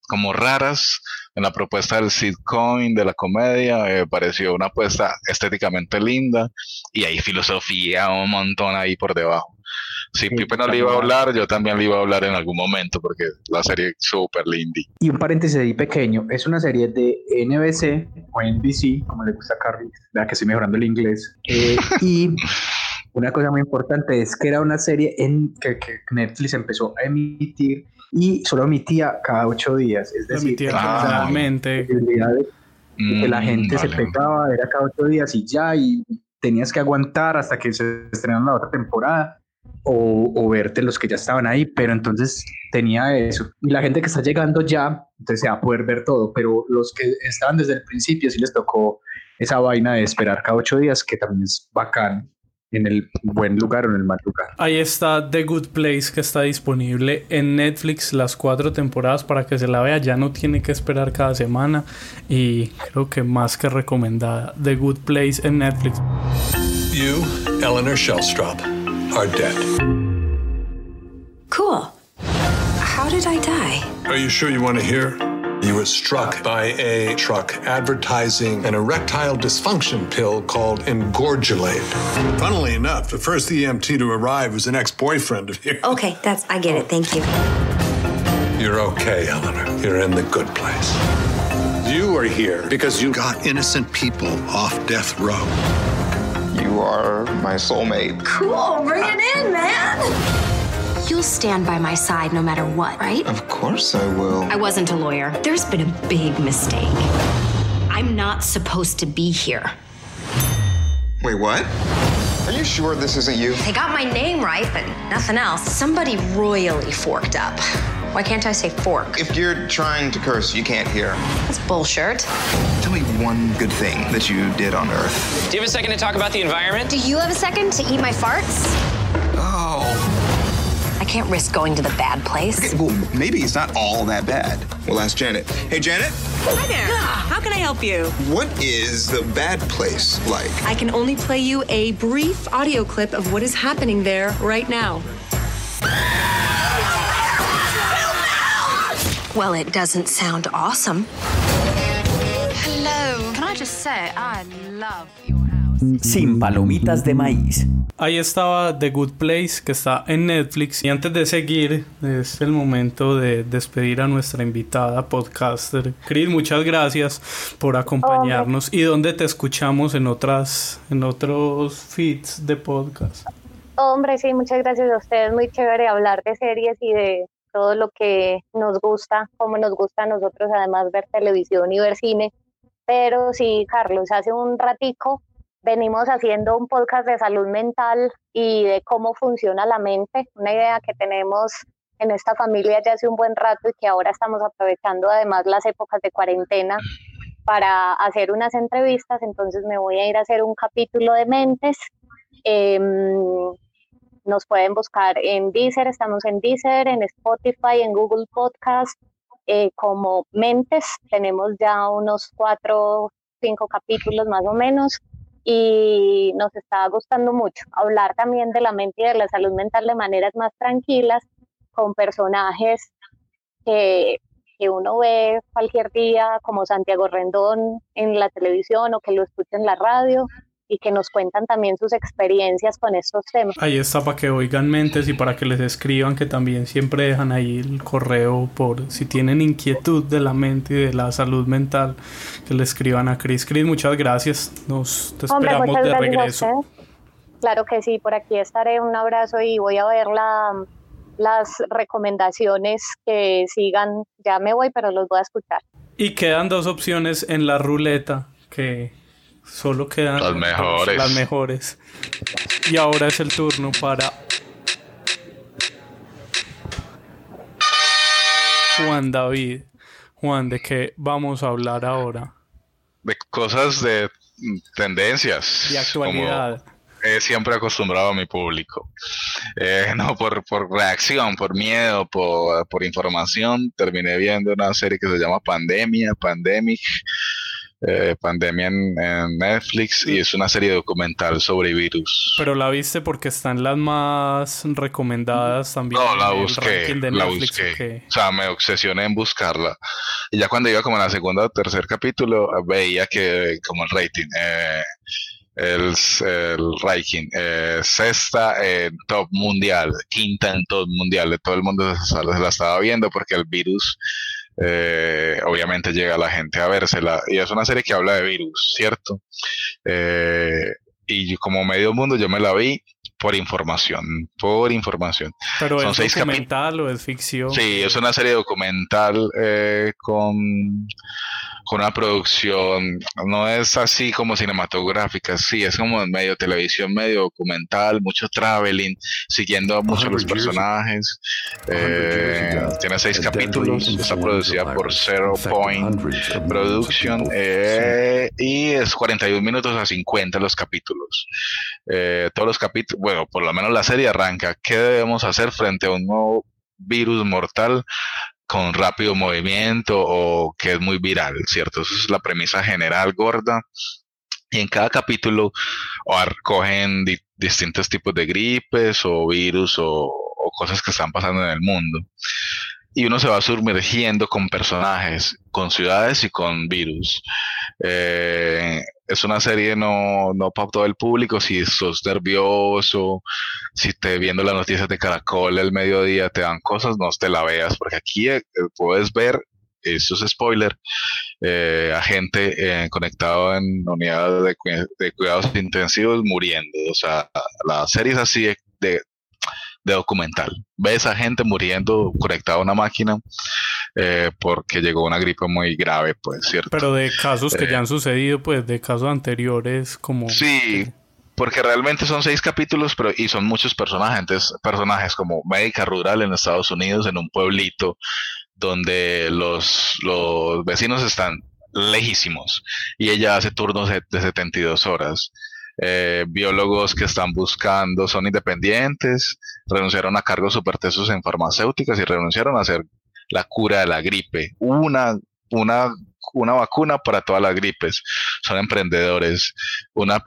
como raras en la propuesta del sitcom, de la comedia, me pareció una apuesta estéticamente linda y hay filosofía un montón ahí por debajo. Si Pipe no le iba a hablar, yo también le iba a hablar en algún momento porque la serie es súper linda. Y un paréntesis ahí pequeño, es una serie de NBC o NBC, como le gusta a Carly, la que estoy mejorando el inglés. Eh, y una cosa muy importante es que era una serie en que, Netflix empezó a emitir y solo emitía cada ocho días. Es decir, que la gente se pegaba, era cada ocho días y ya, y tenías que aguantar hasta que se estrenara la otra temporada o, verte los que ya estaban ahí, pero entonces tenía eso. Y la gente que está llegando ya, entonces se va a poder ver todo, pero los que estaban desde el principio sí les tocó esa vaina de esperar cada ocho días, que también es bacán en el buen lugar o en el mal lugar. Ahí está The Good Place que está disponible en Netflix las cuatro temporadas para que se la vea. Ya no tiene que esperar cada semana y creo que más que recomendada. The Good Place en Netflix. You, Eleanor Shellstrop. Are dead. Cool. How did I die? Are you sure you want to hear? You were struck by a truck advertising an erectile dysfunction pill called Engorgulate. Funnily enough, the first EMT to arrive was an ex boyfriend of yours. Okay, that's, I get it. Thank you. You're okay, Eleanor. You're in the good place. You are here because you got innocent people off death row. You are my soulmate. Cool, bring it in, man. You'll stand by my side no matter what, right? Of course I will. I wasn't a lawyer. There's been a big mistake. I'm not supposed to be here. Wait, what? Are you sure this isn't you? They got my name right, but nothing else. Somebody royally forked up. Why can't I say fork? If you're trying to curse, you can't hear. That's bullshit. Tell me one good thing that you did on Earth. Do you have a second to talk about the environment? Do you have a second to eat my farts? Oh. I can't risk going to the bad place. Okay, well, maybe it's not all that bad. We'll ask Janet. Hey, Janet, Hi there. How can I help you? what is the bad place like? I can only play you a brief audio clip of what is happening there right now. Well, it doesn't sound awesome. Sin palomitas de maíz. Ahí estaba The Good Place, que está en Netflix. Y antes de seguir, es el momento de despedir a nuestra invitada podcaster. Chris, muchas gracias por acompañarnos. ¿Y dónde te escuchamos en otras, en otros feeds de podcast? Hombre, sí, muchas gracias a ustedes. Muy chévere hablar de series y de todo lo que nos gusta, como nos gusta a nosotros, además ver televisión y ver cine. Pero sí, Carlos, hace un ratico venimos haciendo un podcast de salud mental y de cómo funciona la mente, una idea que tenemos en esta familia ya hace un buen rato y que ahora estamos aprovechando además las épocas de cuarentena para hacer unas entrevistas, entonces me voy a ir a hacer un capítulo de mentes. Em, nos pueden buscar en Deezer, estamos en Deezer, en Spotify, en Google Podcast, eh, como Mentes. Tenemos ya unos cuatro, cinco capítulos más o menos y nos está gustando mucho hablar también de la mente y de la salud mental de maneras más tranquilas, con personajes que, que uno ve cualquier día, como Santiago Rendón en la televisión o que lo escucha en la radio y que nos cuentan también sus experiencias con estos temas. Ahí está para que oigan mentes y para que les escriban, que también siempre dejan ahí el correo por si tienen inquietud de la mente y de la salud mental, que le escriban a Cris. Cris, muchas gracias. Nos te Hombre, esperamos de regreso. Claro que sí, por aquí estaré. Un abrazo y voy a ver la, las recomendaciones que sigan. Ya me voy, pero los voy a escuchar. Y quedan dos opciones en la ruleta que solo quedan Las mejores. las mejores. Y ahora es el turno para Juan David. Juan, ¿de qué vamos a hablar ahora? De cosas de tendencias. De actualidad. Como he siempre acostumbrado a mi público. Eh, no por, por reacción, por miedo, por, por información. Terminé viendo una serie que se llama Pandemia, Pandemic. Eh, Pandemia en, en Netflix y es una serie documental sobre virus. Pero la viste porque están las más recomendadas también. No, la busqué, de la Netflix, busqué. O sea, me obsesioné en buscarla. Y ya cuando iba como en la segunda o tercer capítulo, veía que como el rating, eh, el, el ranking, eh, sexta en top mundial, quinta en top mundial, de todo el mundo se la estaba viendo porque el virus eh, obviamente llega la gente a vérsela. Y es una serie que habla de virus, ¿cierto? Eh, y como medio mundo yo me la vi por información, por información. Pero Son es seis documental o es ficción. Sí, es una serie documental eh, con, con una producción, no es así como cinematográfica, sí, es como medio televisión, medio documental, mucho traveling, siguiendo a muchos los personajes. Eh, tiene seis capítulos, está producida por Zero Point Production eh, y es 41 minutos a 50 los capítulos. Eh, todos los capítulos, bueno, por lo menos la serie arranca. ¿Qué debemos hacer frente a un nuevo virus mortal con rápido movimiento o que es muy viral, ¿cierto? Esa es la premisa general gorda. Y en cada capítulo cogen di- distintos tipos de gripes o virus o, o cosas que están pasando en el mundo. Y uno se va sumergiendo con personajes, con ciudades y con virus. Eh, es una serie no, no para todo el público. Si sos nervioso, si te viendo las noticias de Caracol el mediodía te dan cosas, no te la veas, porque aquí eh, puedes ver, eso es spoiler, eh, a gente eh, conectado en unidades de, cuidados intensivos muriendo. O sea, la serie es así de, de, documental. Ves a gente muriendo conectada a una máquina eh, porque llegó una gripe muy grave, pues, ¿cierto? Pero de casos que ya han sucedido, pues, de casos anteriores, como... Sí, porque realmente son seis capítulos, pero y son muchos personajes, personajes como médica rural en Estados Unidos, en un pueblito donde los, los vecinos están lejísimos y ella hace turnos de, 72 horas. Eh, biólogos que están buscando son independientes, renunciaron a cargos supertesos en farmacéuticas y renunciaron a hacer la cura de la gripe. Una, una una vacuna para todas las gripes. Son emprendedores. Una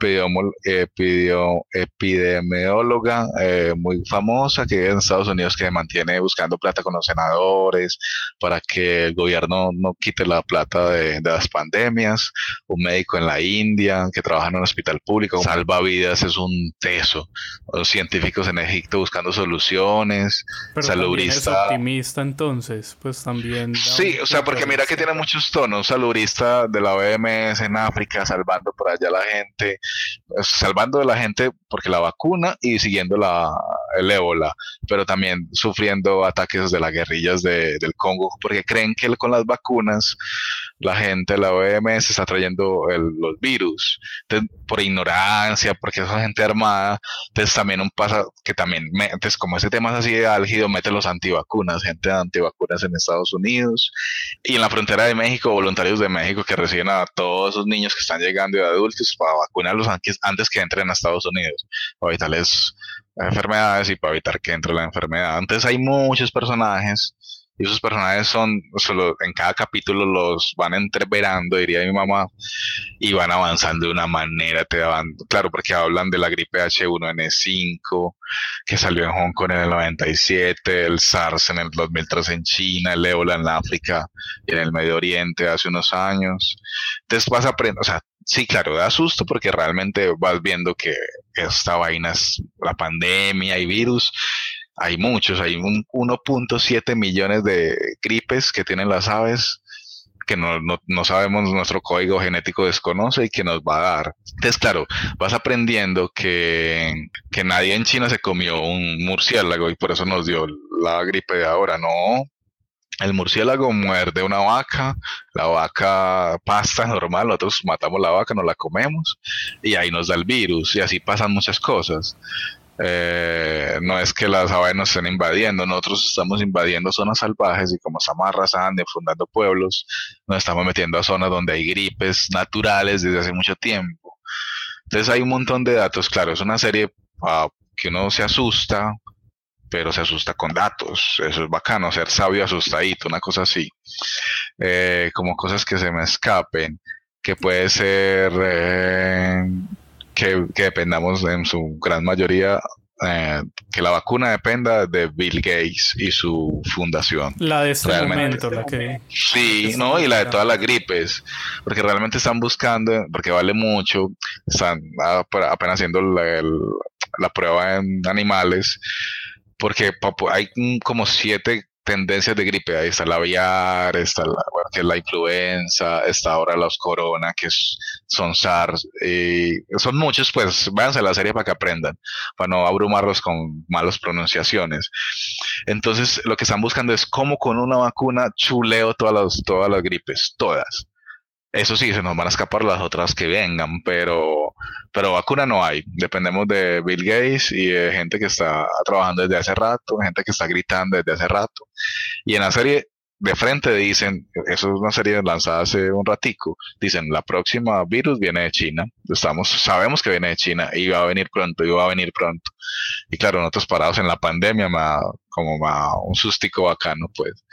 epidemióloga eh, muy famosa que vive en Estados Unidos que mantiene buscando plata con los senadores para que el gobierno no quite la plata de, las pandemias. Un médico en la India que trabaja en un hospital público. Salva vidas es un teso. Los científicos en Egipto buscando soluciones. Pero salubrista. Es optimista entonces, pues también. Sí, o sea, porque mira que tiene muchos tonos saludista de la OMS en África, salvando por allá la gente, pues, salvando de la gente porque la vacuna y siguiendo la, el ébola, pero también sufriendo ataques de las guerrillas de, del Congo, porque creen que con las vacunas la gente, la OMS está trayendo los virus, por ignorancia, porque es gente armada, entonces también un pasa que también, entonces como ese tema es así de álgido, mete los antivacunas, gente de antivacunas en Estados Unidos y en la frontera de México, voluntarios de México que reciben a todos esos niños que están llegando y adultos para vacunarlos antes, antes que entren a Estados Unidos, para evitarles enfermedades y para evitar que entre la enfermedad. Antes hay muchos personajes y esos personajes son, solo en cada capítulo los van entreverando, diría mi mamá, y van avanzando de una manera, te van, claro, porque hablan de la gripe H1N5, que salió en Hong Kong en el 97, el SARS en el 2003 en China, el ébola en África y en el Medio Oriente hace unos años. Entonces vas a aprender, o sea, sí, claro, da susto porque realmente vas viendo que esta vaina es la pandemia y virus, hay muchos, hay 1.7 millones de gripes que tienen las aves que no, no, sabemos, nuestro código genético desconoce y que nos va a dar. Entonces, claro, vas aprendiendo que, que nadie en China se comió un murciélago y por eso nos dio la gripe de ahora. No, el murciélago muerde una vaca, la vaca pasta normal, nosotros matamos la vaca, nos la comemos y ahí nos da el virus y así pasan muchas cosas. Eh, no es que las aves nos estén invadiendo, nosotros estamos invadiendo zonas salvajes y como estamos arrasando y fundando pueblos, nos estamos metiendo a zonas donde hay gripes naturales desde hace mucho tiempo. Entonces hay un montón de datos, claro, es una serie uh, que uno se asusta, pero se asusta con datos, eso es bacano, ser sabio asustadito, una cosa así, eh, como cosas que se me escapen, que puede ser... Eh, que, dependamos en su gran mayoría eh, que la vacuna dependa de Bill Gates y su fundación. La de este momento, la que... Sí, no, y la de todas las gripes, porque realmente están buscando, porque vale mucho, están apenas haciendo la, la prueba en animales, porque hay como siete tendencias de gripe. Ahí está la aviar, está la, que es la influenza, está ahora los corona, que son SARS. Y son muchos, pues váyanse a la serie para que aprendan, para no abrumarlos con malas pronunciaciones. Entonces, lo que están buscando es cómo con una vacuna chuleo todas las, todas las gripes, todas. Eso sí, se nos van a escapar las otras que vengan, pero, pero vacuna no hay. Dependemos de Bill Gates y de gente que está trabajando desde hace rato, gente que está gritando desde hace rato. Y en la serie de frente dicen, eso es una serie lanzada hace un ratico, dicen, la próxima virus viene de China, estamos, sabemos que viene de China y va a venir pronto, y va a venir pronto. Y claro, nosotros parados en la pandemia, como un sustico bacano, pues.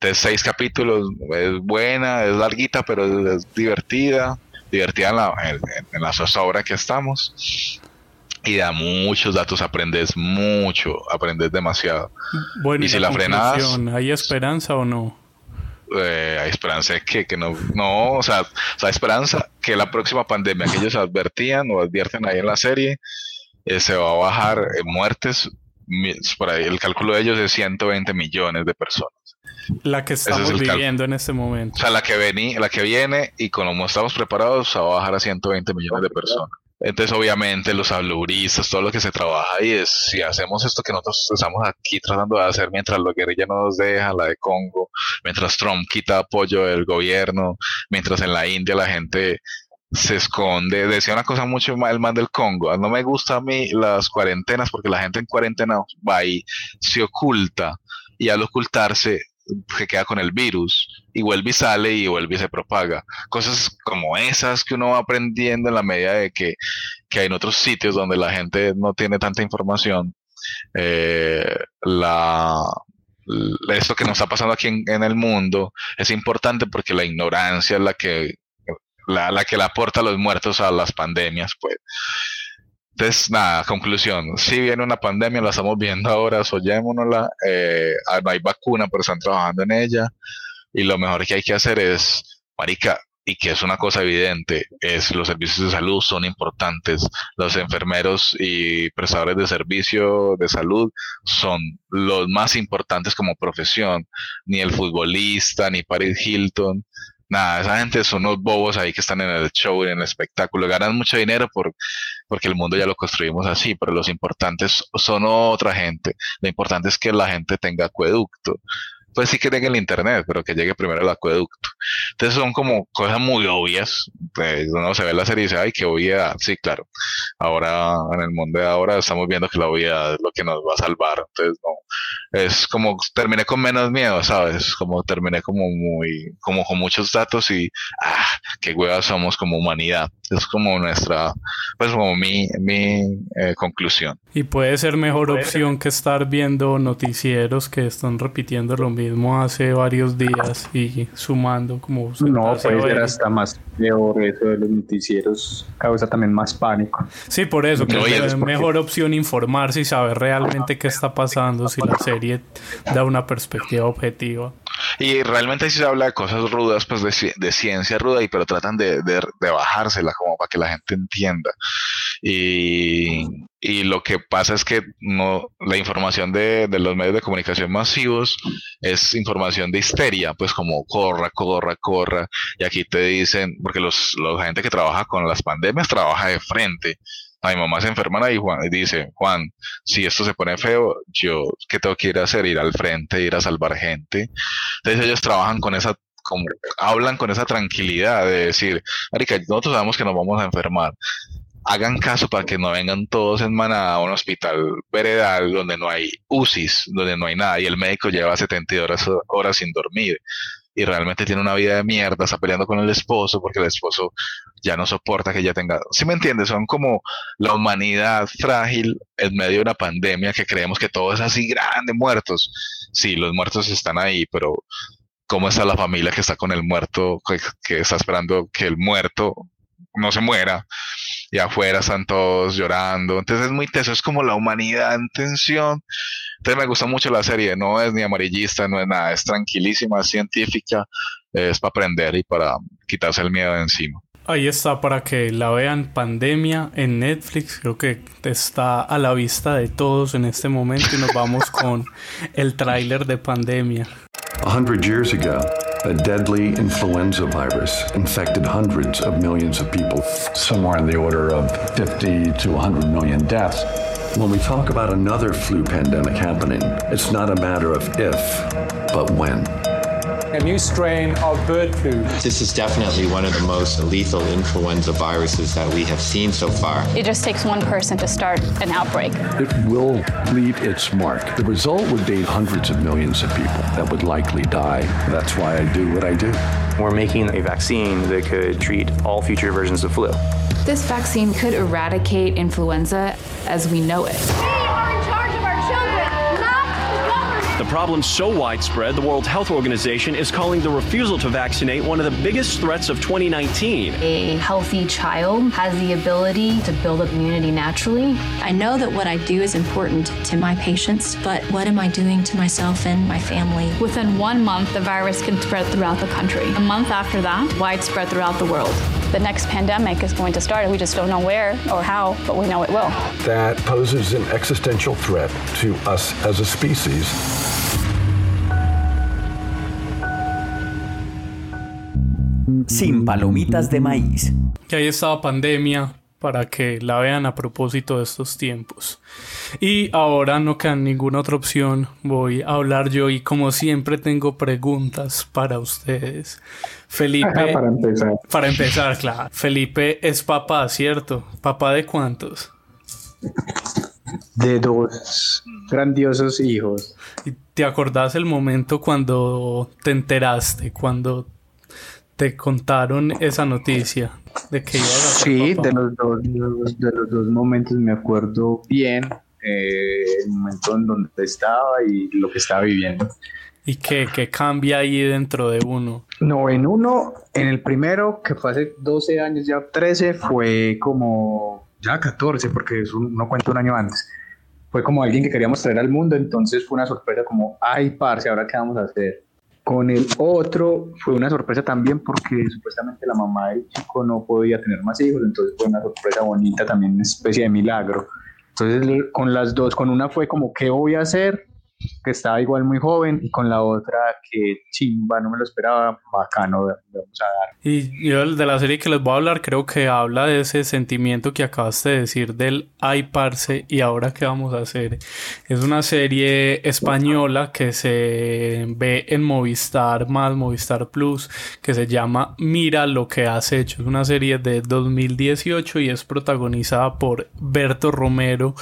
De seis capítulos, es buena, es larguita, pero es, divertida, divertida en la, en la zozobra que estamos y da muchos datos, aprendes mucho, aprendes demasiado. Bueno, y si la frenas. ¿Hay esperanza o no? eh, hay esperanza de que, que no, no, o sea, hay esperanza que la próxima pandemia que ellos advertían o advierten ahí en la serie, eh, se va a bajar en muertes, por ahí el cálculo de ellos es 120 millones de personas. La que estamos viviendo en este momento. O sea, la que, vení, la que viene y como estamos preparados, se va a bajar a 120 millones de personas. Entonces, obviamente, los habluristas, todo lo que se trabaja ahí es si hacemos esto que nosotros estamos aquí tratando de hacer mientras la guerrilla no nos deja, la de Congo, mientras Trump quita apoyo del gobierno, mientras en la India la gente se esconde. Decía una cosa mucho mal el man del Congo. No me gusta a mí las cuarentenas porque la gente en cuarentena va y se oculta y al ocultarse se queda con el virus y vuelve y sale y vuelve y se propaga. Cosas como esas que uno va aprendiendo en la medida de que, que hay en otros sitios donde la gente no tiene tanta información. Eh, la, esto que nos está pasando aquí en, el mundo es importante porque la ignorancia es la que la, la que le aporta a los muertos a las pandemias, pues. Entonces, nada, conclusión. Si viene una pandemia, la estamos viendo ahora, soyémonosla. Eh, hay vacuna, pero están trabajando en ella. Y lo mejor que hay que hacer es, marica, y que es una cosa evidente, es los servicios de salud son importantes. Los enfermeros y prestadores de servicio de salud son los más importantes como profesión. Ni el futbolista, ni Paris Hilton, nada, esa gente son unos bobos ahí que están en el show, en el espectáculo, ganan mucho dinero por, porque el mundo ya lo construimos así, pero los importantes son otra gente. Lo importante es que la gente tenga acueducto. Pues sí que tenga el internet, pero que llegue primero el acueducto. Entonces son como cosas muy obvias. Pues uno se ve la serie y dice, ay, qué obviedad. Sí, claro. Ahora, en el mundo de ahora, estamos viendo que la obviedad es lo que nos va a salvar. Entonces, no, es como terminé con menos miedo, ¿sabes? Como terminé como muy, como con muchos datos y, ah, qué huevas somos como humanidad. Es como nuestra, pues como mi, mi eh, conclusión. Y puede ser mejor opción que estar viendo noticieros que están repitiendo lo mismo hace varios días y sumando como... No, puede ser hasta más peor eso de los noticieros, causa también más pánico. Sí, por eso, que es mejor opción informarse y saber realmente qué está pasando si la serie da una perspectiva objetiva. Y realmente sí se habla de cosas rudas, pues de, ciencia ruda, y pero tratan de, de, bajársela como para que la gente entienda. Y, y lo que pasa es que no, la información de, de, los medios de comunicación masivos es información de histeria, pues como corra, corra, corra. Y aquí te dicen, porque los, los gente que trabaja con las pandemias trabaja de frente a mi mamá se enferma y Juan y dice, Juan, si esto se pone feo, yo, ¿qué tengo que ir a hacer? Ir al frente, ir a salvar gente. Entonces ellos trabajan con esa, como, hablan con esa tranquilidad de decir, Marica, nosotros sabemos que nos vamos a enfermar. Hagan caso para que no vengan todos en manada a un hospital veredal donde no hay UCIs, donde no hay nada, y el médico lleva 72 horas sin dormir y realmente tiene una vida de mierda, está peleando con el esposo porque el esposo ya no soporta que ella tenga... ¿Sí me entiendes? Son como la humanidad frágil en medio de una pandemia que creemos que todo es así grande, muertos. Sí, los muertos están ahí, pero ¿cómo está la familia que está con el muerto, que, está esperando que el muerto no se muera? y afuera están todos llorando. Entonces es muy teso, es como la humanidad en tensión entonces me gusta mucho la serie, no es ni amarillista, no es nada, es tranquilísima, es científica, es para aprender y para quitarse el miedo de encima. Ahí está para que la vean Pandemia en Netflix. Creo que está a la vista de todos en este momento y nos vamos con el tráiler de Pandemia. A hundred years ago, a deadly influenza virus infected hundreds of millions of people, somewhere in the order of 50 to 100 million deaths. When we talk about another flu pandemic happening, it's not a matter of if, but when. A new strain of bird flu. This is definitely one of the most lethal influenza viruses that we have seen so far. It just takes one person to start an outbreak. It will leave its mark. The result would be hundreds of millions of people that would likely die. That's why I do what I do. We're making a vaccine that could treat all future versions of flu. This vaccine could eradicate influenza as we know it. We are the government. The problem's so widespread, the World Health Organization is calling the refusal to vaccinate one of the biggest threats of 2019. A healthy child has the ability to build up immunity naturally. I know that what I do is important to my patients, but what am I doing to myself and my family? Within one month, the virus can spread throughout the country. A month after that, widespread throughout the world. The next pandemic is going to start. We just don't know where or how, but we know it will. That poses an existential threat to us as a species. Sin palomitas de maíz. Que ahí estaba pandemia para que la vean a propósito de estos tiempos. Y ahora no queda ninguna otra opción. Voy a hablar yo y como siempre tengo preguntas para ustedes. Felipe. para empezar. Para empezar, claro. Felipe es papá, ¿cierto? ¿Papá de cuántos? De dos grandiosos hijos. ¿Y ¿Te acordás el momento cuando te enteraste, cuando te contaron esa noticia de que ibas a ser Sí, papá? de los, dos, de los- de los dos momentos me acuerdo bien. eh, el momento en donde estaba y lo que estaba viviendo. ¿Y qué, qué cambia ahí dentro de uno? No, en uno, en el primero, que fue hace 12 años, ya 13, fue como, ya 14, porque es un- uno cuenta un año antes. Fue como alguien que queríamos traer al mundo, entonces fue una sorpresa como, ay, parce, ¿ahora qué vamos a hacer? Con el otro fue una sorpresa también porque supuestamente la mamá del chico no podía tener más hijos, entonces fue una sorpresa bonita, también una especie de milagro. Entonces con las dos, con una fue como, ¿qué voy a hacer? Que estaba igual muy joven y con la otra que chimba, no me lo esperaba, bacano, vamos a. Y yo de la serie que les voy a hablar creo que habla de ese sentimiento que acabaste de decir del ay parce y ahora qué vamos a hacer. Es una serie española que se ve en Movistar más Movistar Plus que se llama Mira lo que has hecho. Es una serie de 2018 y es protagonizada por Berto Romero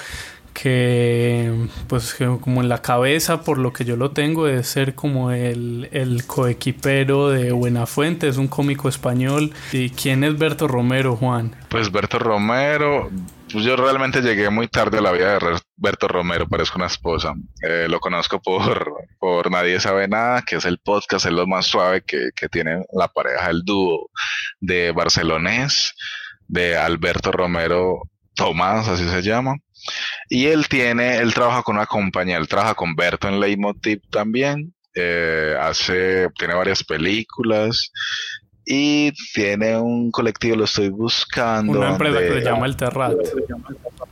que pues como en la cabeza por lo que yo lo tengo de ser como el, el coequipero de Buenafuente, es un cómico español. ¿Y quién es Berto Romero, Juan? Pues Berto Romero, pues yo realmente llegué muy tarde a la vida de Berto Romero, parezco una esposa. Eh, lo conozco por, por Nadie Sabe Nada, que es el podcast, es lo más suave que, que tiene la pareja, el dúo de Barcelonés, de Alberto Romero Tomás, así se llama. Y él tiene, él trabaja con una compañía, él trabaja con Berto en Leitmotiv también, eh, hace, tiene varias películas y tiene un colectivo, lo estoy buscando. Una empresa que se llama El Terrat.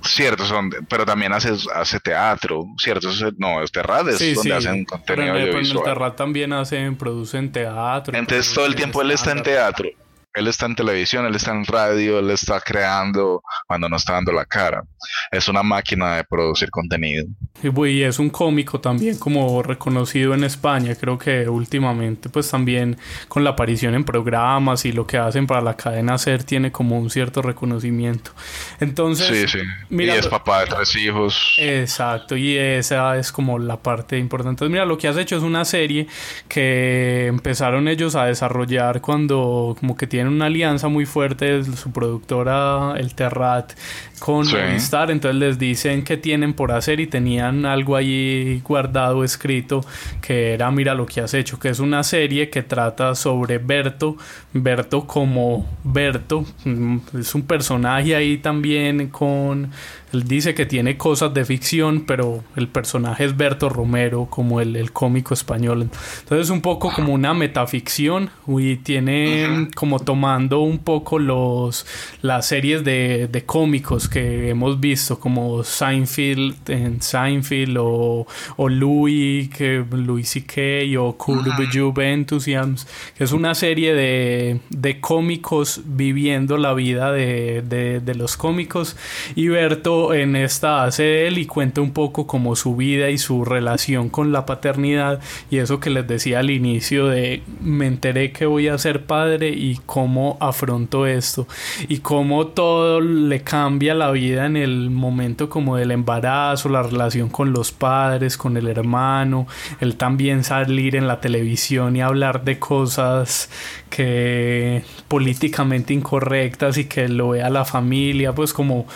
Cierto, son, pero también hace, hace teatro, cierto, no, es Terrat es Sí, donde sí. hacen Pero en, contenido pero en el audiovisual. Terrat también hacen, producen teatro. Entonces todo el tiempo él está en teatro, él está en televisión, él está en radio, él está creando cuando no está dando la cara. Es una máquina de producir contenido. Y es un cómico también como reconocido en España. Creo que últimamente pues también con la aparición en programas y lo que hacen para la cadena SER tiene como un cierto reconocimiento. Entonces, sí, sí. mira, y es papá de tres hijos. Exacto, y esa es como la parte importante. Entonces, mira, lo que has hecho es una serie que empezaron ellos a desarrollar cuando como que tienen una alianza muy fuerte su productora, el Terrat, con Sí. Movistar. Entonces les dicen que tienen por hacer y tenían algo ahí guardado, escrito, que era Mira lo que has hecho, que es una serie que trata sobre Berto, Berto como Berto, mm, es un personaje ahí también con... Él dice que tiene cosas de ficción, pero el personaje es Berto Romero, como el, el cómico español. Entonces, un poco como una metaficción, y tiene como tomando un poco los las series de, de cómicos que hemos visto, como Seinfeld en Seinfeld, o, o Louis, que Louis C.K., o Curb Your Enthusiasm, que es una serie de, de cómicos viviendo la vida de, de, de los cómicos. Y Berto en esta de él y cuenta un poco como su vida y su relación con la paternidad y eso que les decía al inicio de me enteré que voy a ser padre y cómo afronto esto y cómo todo le cambia la vida en el momento como del embarazo, la relación con los padres, con el hermano, él también salir en la televisión y hablar de cosas que políticamente incorrectas y que lo vea la familia, pues como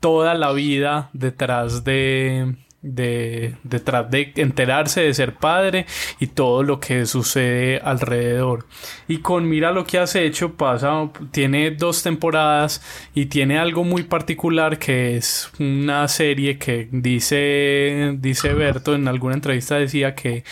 toda la vida detrás de, de detrás de enterarse de ser padre y todo lo que sucede alrededor. Y con mira lo que has hecho pasa tiene dos temporadas y tiene algo muy particular que es una serie que dice dice Berto en alguna entrevista decía que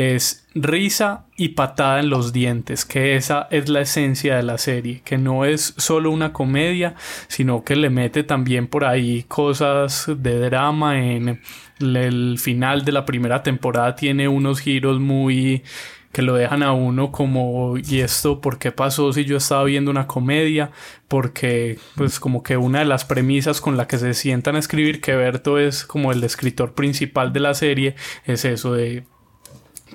es risa y patada en los dientes, que esa es la esencia de la serie, que no es solo una comedia, sino que le mete también por ahí cosas de drama en el final de la primera temporada. Tiene unos giros muy que lo dejan a uno como y esto por qué pasó si yo estaba viendo una comedia porque pues como que una de las premisas con la que se sientan a escribir que Berto es como el escritor principal de la serie es eso de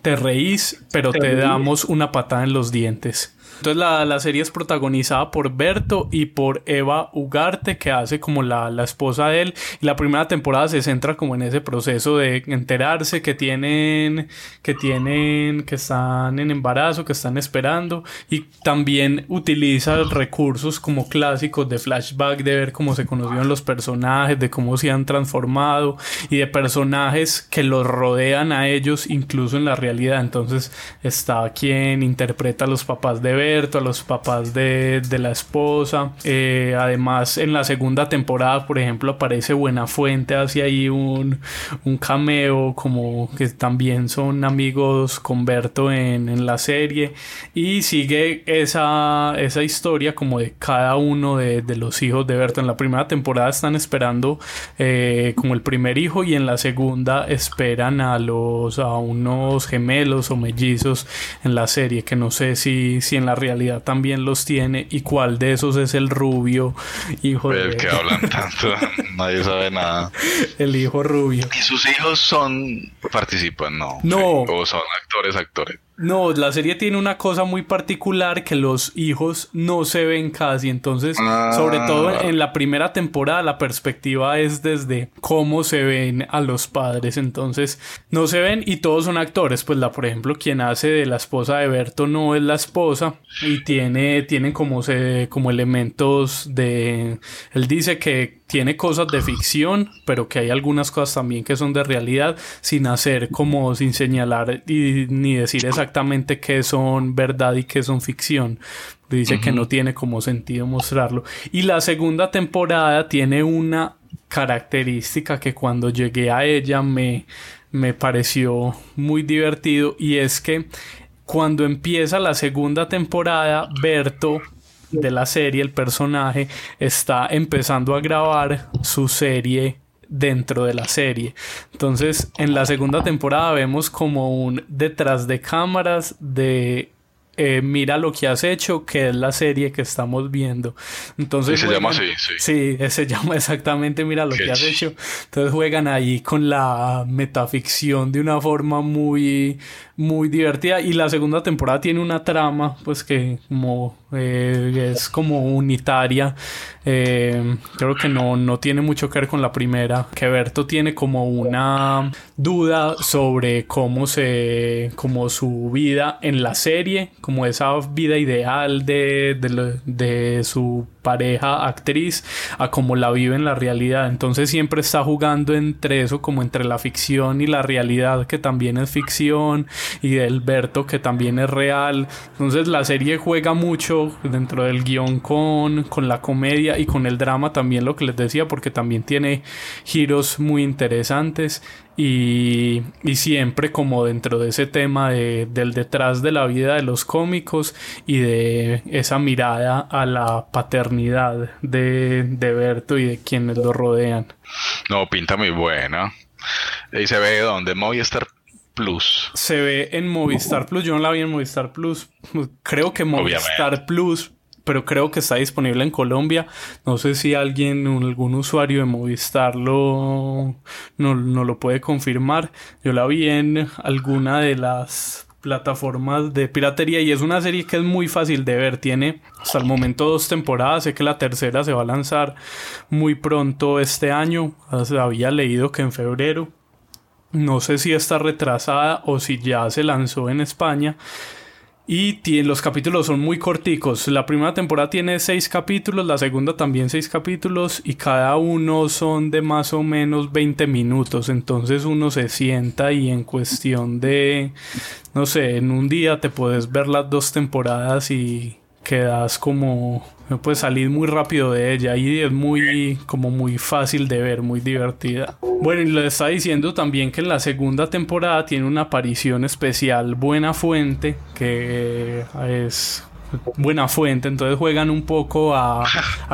te reís pero te damos una patada en los dientes entonces la, serie es protagonizada por Berto y por Eva Ugarte, que hace como la, esposa de él. Y la primera temporada se centra como en ese proceso de enterarse que tienen, que tienen, que están en embarazo, que están esperando. Y también utiliza recursos como clásicos de flashback, de ver cómo se conocieron los personajes, de cómo se han transformado y de personajes que los rodean a ellos incluso en la realidad. Entonces está quien interpreta a los papás de Berto a los papás de, la esposa. Eh, además, en la segunda temporada, por ejemplo, aparece Buenafuente, hace ahí un, un cameo, como que también son amigos con Berto en, la serie. Y sigue esa, esa historia como de cada uno de, los hijos de Berto. En la primera temporada están esperando eh, como el primer hijo y en la segunda esperan a los a unos gemelos o mellizos en la serie que no sé si, si en la realidad también los tiene y cuál de esos es el rubio hijo el que hablan tanto nadie sabe nada. El hijo rubio. Y sus hijos son participan no. No. O son actores actores no, la serie tiene una cosa muy particular que los hijos no se ven casi. Entonces, sobre todo ah. en la primera temporada, la perspectiva es desde cómo se ven a los padres. Entonces, no se ven y todos son actores. Pues la, por ejemplo, quien hace de la esposa de Berto no es la esposa y tiene, tienen como, se, como elementos de... Él dice que tiene cosas de ficción, pero que hay algunas cosas también que son de realidad, sin hacer como, sin señalar y, ni decir exactamente qué son verdad y qué son ficción. Dice que no tiene como sentido mostrarlo. Y la segunda temporada tiene una característica que cuando llegué a ella me, me pareció muy divertido y es que cuando empieza la segunda temporada, Berto de la serie, el personaje, está empezando a grabar su serie dentro de la serie. Entonces, en la segunda temporada vemos como un detrás de cámaras de eh, mira lo que has hecho, que es la serie que estamos viendo. Entonces, se llama así, sí. Sí, se llama exactamente Mira lo que has hecho. Entonces juegan ahí con la metaficción de una forma muy, muy divertida. Y la segunda temporada tiene una trama, pues que como eh, es como unitaria. Eh, creo que no, no tiene mucho que ver con la primera. Que Berto tiene como una duda sobre cómo se. como su vida en la serie. Como esa vida ideal de, de, de su pareja actriz a como la vive en la realidad. Entonces siempre está jugando entre eso, como entre la ficción y la realidad, que también es ficción, y del Berto, que también es real. Entonces la serie juega mucho dentro del guion con, con la comedia y con el drama también, lo que les decía, porque también tiene giros muy interesantes. Y, siempre como dentro de ese tema de, del detrás de la vida de los cómicos y de esa mirada a la paternidad de, de Berto y de quienes lo rodean. No, pinta muy buena. ¿Y se ve dónde? Movistar Plus. Se ve en Movistar Plus. Yo no la vi en Movistar Plus. Creo que Movistar Plus pero creo que está disponible en Colombia. No sé si alguien, algún usuario de Movistar lo, no, lo puede confirmar. Yo la vi en alguna de las plataformas de piratería y es una serie que es muy fácil de ver. Tiene hasta el momento dos temporadas. Sé que la tercera se va a lanzar muy pronto este año. Había leído que en febrero. No sé si está retrasada o si ya se lanzó en España. Y tiene, los capítulos son muy corticos. La primera temporada tiene seis capítulos, la segunda también seis capítulos y cada uno son de más o menos 20 minutos. Entonces uno se sienta y en cuestión de, no sé, en un día te puedes ver las dos temporadas y quedas como puedes salir muy rápido de ella y es muy como muy fácil de ver, muy divertida. Bueno, y le está diciendo también que en la segunda temporada tiene una aparición especial Buena Fuente, que es buena fuente, entonces juegan un poco a,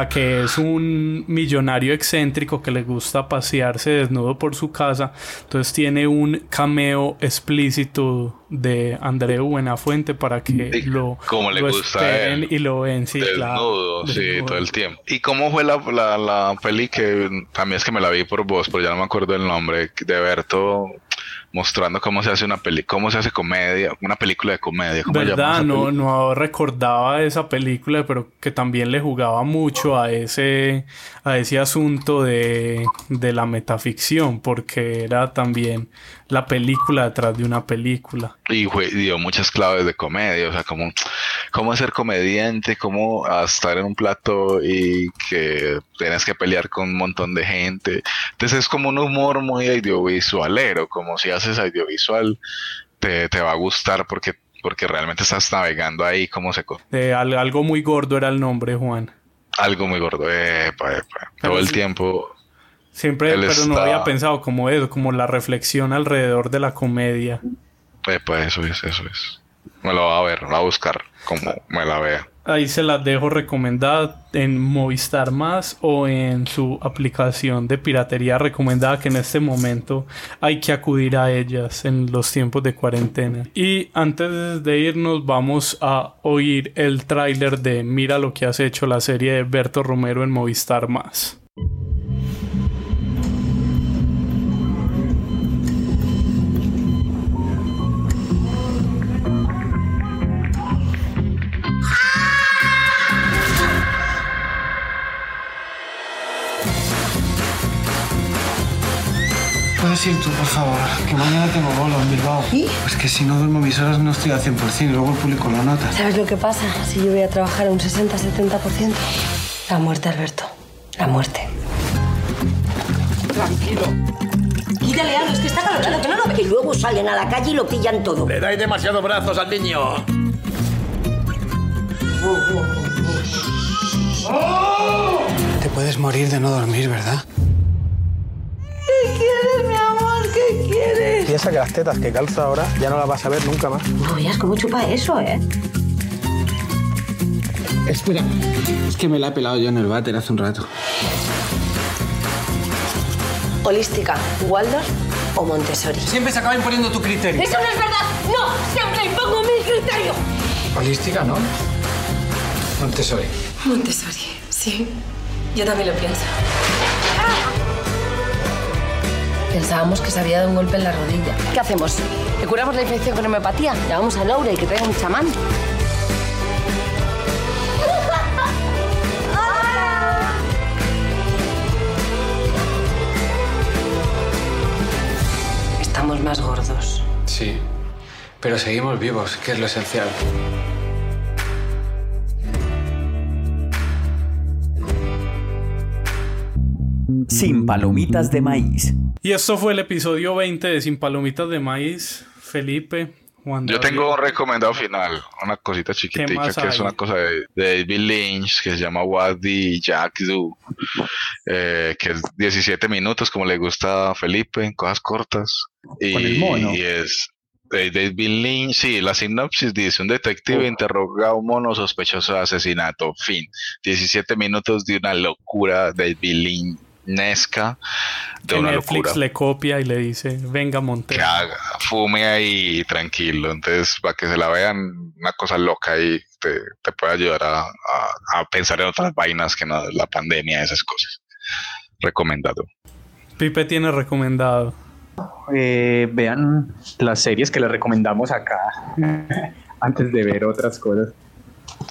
que es un millonario excéntrico que le gusta pasearse desnudo por su casa, entonces tiene un cameo explícito de Andreu Buenafuente para que lo, como le gusta y lo ven, sí, desnudo, sí, todo el tiempo. ¿Y cómo fue la, la, la peli que también es que me la vi por vos, pero ya no me acuerdo el nombre, de Berto mostrando cómo se hace una peli, cómo se hace comedia, una película de comedia. ¿Verdad? No, no recordaba esa película, pero que también le jugaba mucho a ese, a ese asunto de, de la metaficción, porque era también la película detrás de una película. Y, dio muchas claves de comedia, o sea, como cómo ser comediante, cómo estar en un plato y que tienes que pelear con un montón de gente. Entonces es como un humor muy audiovisualero, como si haces audiovisual, te, te va a gustar porque, porque realmente estás navegando ahí, como se... Eh, algo muy gordo era el nombre, Juan. Algo muy gordo, todo el tiempo Siempre, pero no había pensado como eso, como la reflexión alrededor de la comedia. Eh, pues eso es, eso es. Me lo va a ver, lo va a buscar como me la vea. Ahí se las dejo recomendada en Movistar Más o en su aplicación de piratería recomendada que en este momento hay que acudir a ellas en los tiempos de cuarentena. Y antes de irnos vamos a oír el tráiler de Mira lo que has hecho la serie de Berto Romero en Movistar Más. Puedes ir tú, por favor? Que mañana tengo bolo en Bilbao. ¿Y? Pues que si no duermo mis horas no estoy al 100% y luego el público lo nota. ¿Sabes lo que pasa? Si yo voy a trabajar un 60-70%. La muerte, Alberto. La muerte. Tranquilo. Quítale algo, es que está calorado, que no lo ve. Y luego salen a la calle y lo pillan todo. Le dais demasiados brazos al niño. Te puedes morir de no dormir, ¿verdad? ¿Qué quieres? Piensa que las tetas que calza ahora ya no las vas a ver nunca más. No veas cómo chupa eso, ¿eh? Espera, es que me la he pelado yo en el váter hace un rato. Holística, Waldorf o Montessori. Siempre se acaba imponiendo tu criterio. ¡Eso no es verdad! ¡No! ¡Siempre impongo mi criterio! Holística, ¿no? Montessori. Montessori, sí. Yo también lo pienso. Pensábamos que se había dado un golpe en la rodilla. ¿Qué hacemos? ¿Le curamos la infección con homeopatía? Llamamos a Laura y que traiga un chamán. Estamos más gordos. Sí, pero seguimos vivos, que es lo esencial. Sin palomitas de maíz. Y esto fue el episodio 20 de Sin palomitas de maíz. Felipe, Juan Yo tengo un recomendado final, una cosita chiquitica que es una cosa de, David Lynch que se llama What the Jack Do, eh, que es 17 minutos como le gusta a Felipe, cosas cortas. Y, Con el mono. y es de David Lynch, sí, la sinopsis dice, un detective interroga a un mono sospechoso de asesinato, fin, 17 minutos de una locura de David Lynch Nesca de Que una Netflix locura. le copia y le dice, venga Que Montero. haga, fume ahí tranquilo. Entonces, para que se la vean, una cosa loca y te, te puede ayudar a, a- a pensar en otras vainas que no la pandemia, esas cosas. Recomendado. Pipe tiene recomendado. Eh, vean las series que les recomendamos acá antes de ver otras cosas.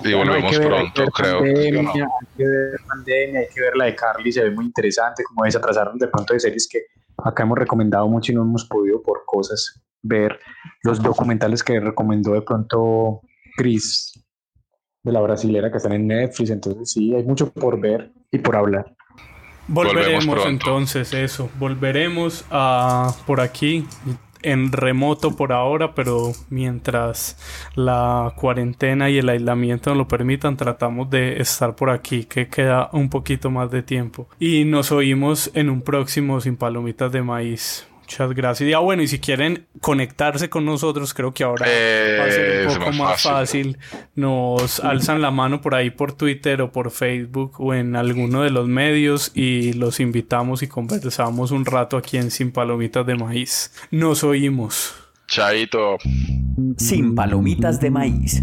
Y Bueno, hay volvemos que ver- hay pronto, que ver creo. ¿sí o Pandemia, no? Hay que ver pandemia, hay que ver la de Carly, se ve muy interesante, como se atrasaron de pronto de series que acá hemos recomendado mucho y no hemos podido por cosas ver los documentales que recomendó de pronto Cris, de la brasilera que están en Netflix. Entonces sí, hay mucho por ver y por hablar. Volveremos, entonces, eso. Volveremos a por aquí en remoto por ahora, pero mientras la cuarentena y el aislamiento nos lo permitan, tratamos de estar por aquí, que queda un poquito más de tiempo. Y nos oímos en un próximo Sin Palomitas de Maíz. Muchas gracias. Y ah, bueno, y si quieren conectarse con nosotros, creo que ahora va a ser un poco más fácil. Nos alzan la mano por ahí por Twitter o por Facebook o en alguno de los medios y los invitamos y conversamos un rato aquí en Sin Palomitas de Maíz. Nos oímos. Chaito. Sin Palomitas de Maíz.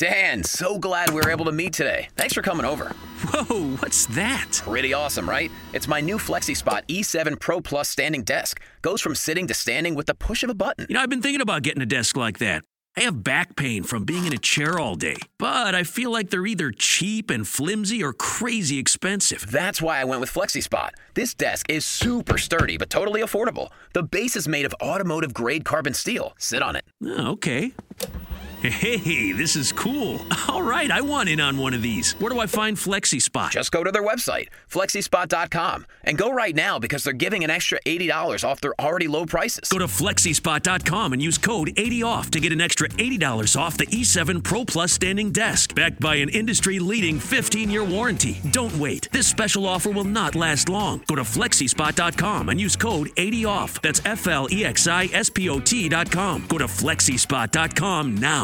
Dan, so glad we were able to meet today. Thanks for coming over. Whoa, what's that? Pretty awesome, right? It's my new FlexiSpot E7 Pro Plus standing desk. Goes from sitting to standing with the push of a button. You know, I've been thinking about getting a desk like that. I have back pain from being in a chair all day, but I feel like they're either cheap and flimsy or crazy expensive. That's why I went with FlexiSpot. This desk is super sturdy but totally affordable. The base is made of automotive grade carbon steel. Sit on it. Oh, okay. Hey, this is cool. All right, I want in on one of these. Where do I find FlexiSpot? Just go to their website, flexispot.com, and go right now because they're giving an extra $80 off their already low prices. Go to flexispot.com and use code 80OFF to get an extra $80 off the E7 Pro Plus standing desk, backed by an industry leading 15 year warranty. Don't wait. This special offer will not last long. Go to flexispot.com and use code 80OFF. That's F L E X I S P O T.com. Go to flexispot.com Stamps.com now.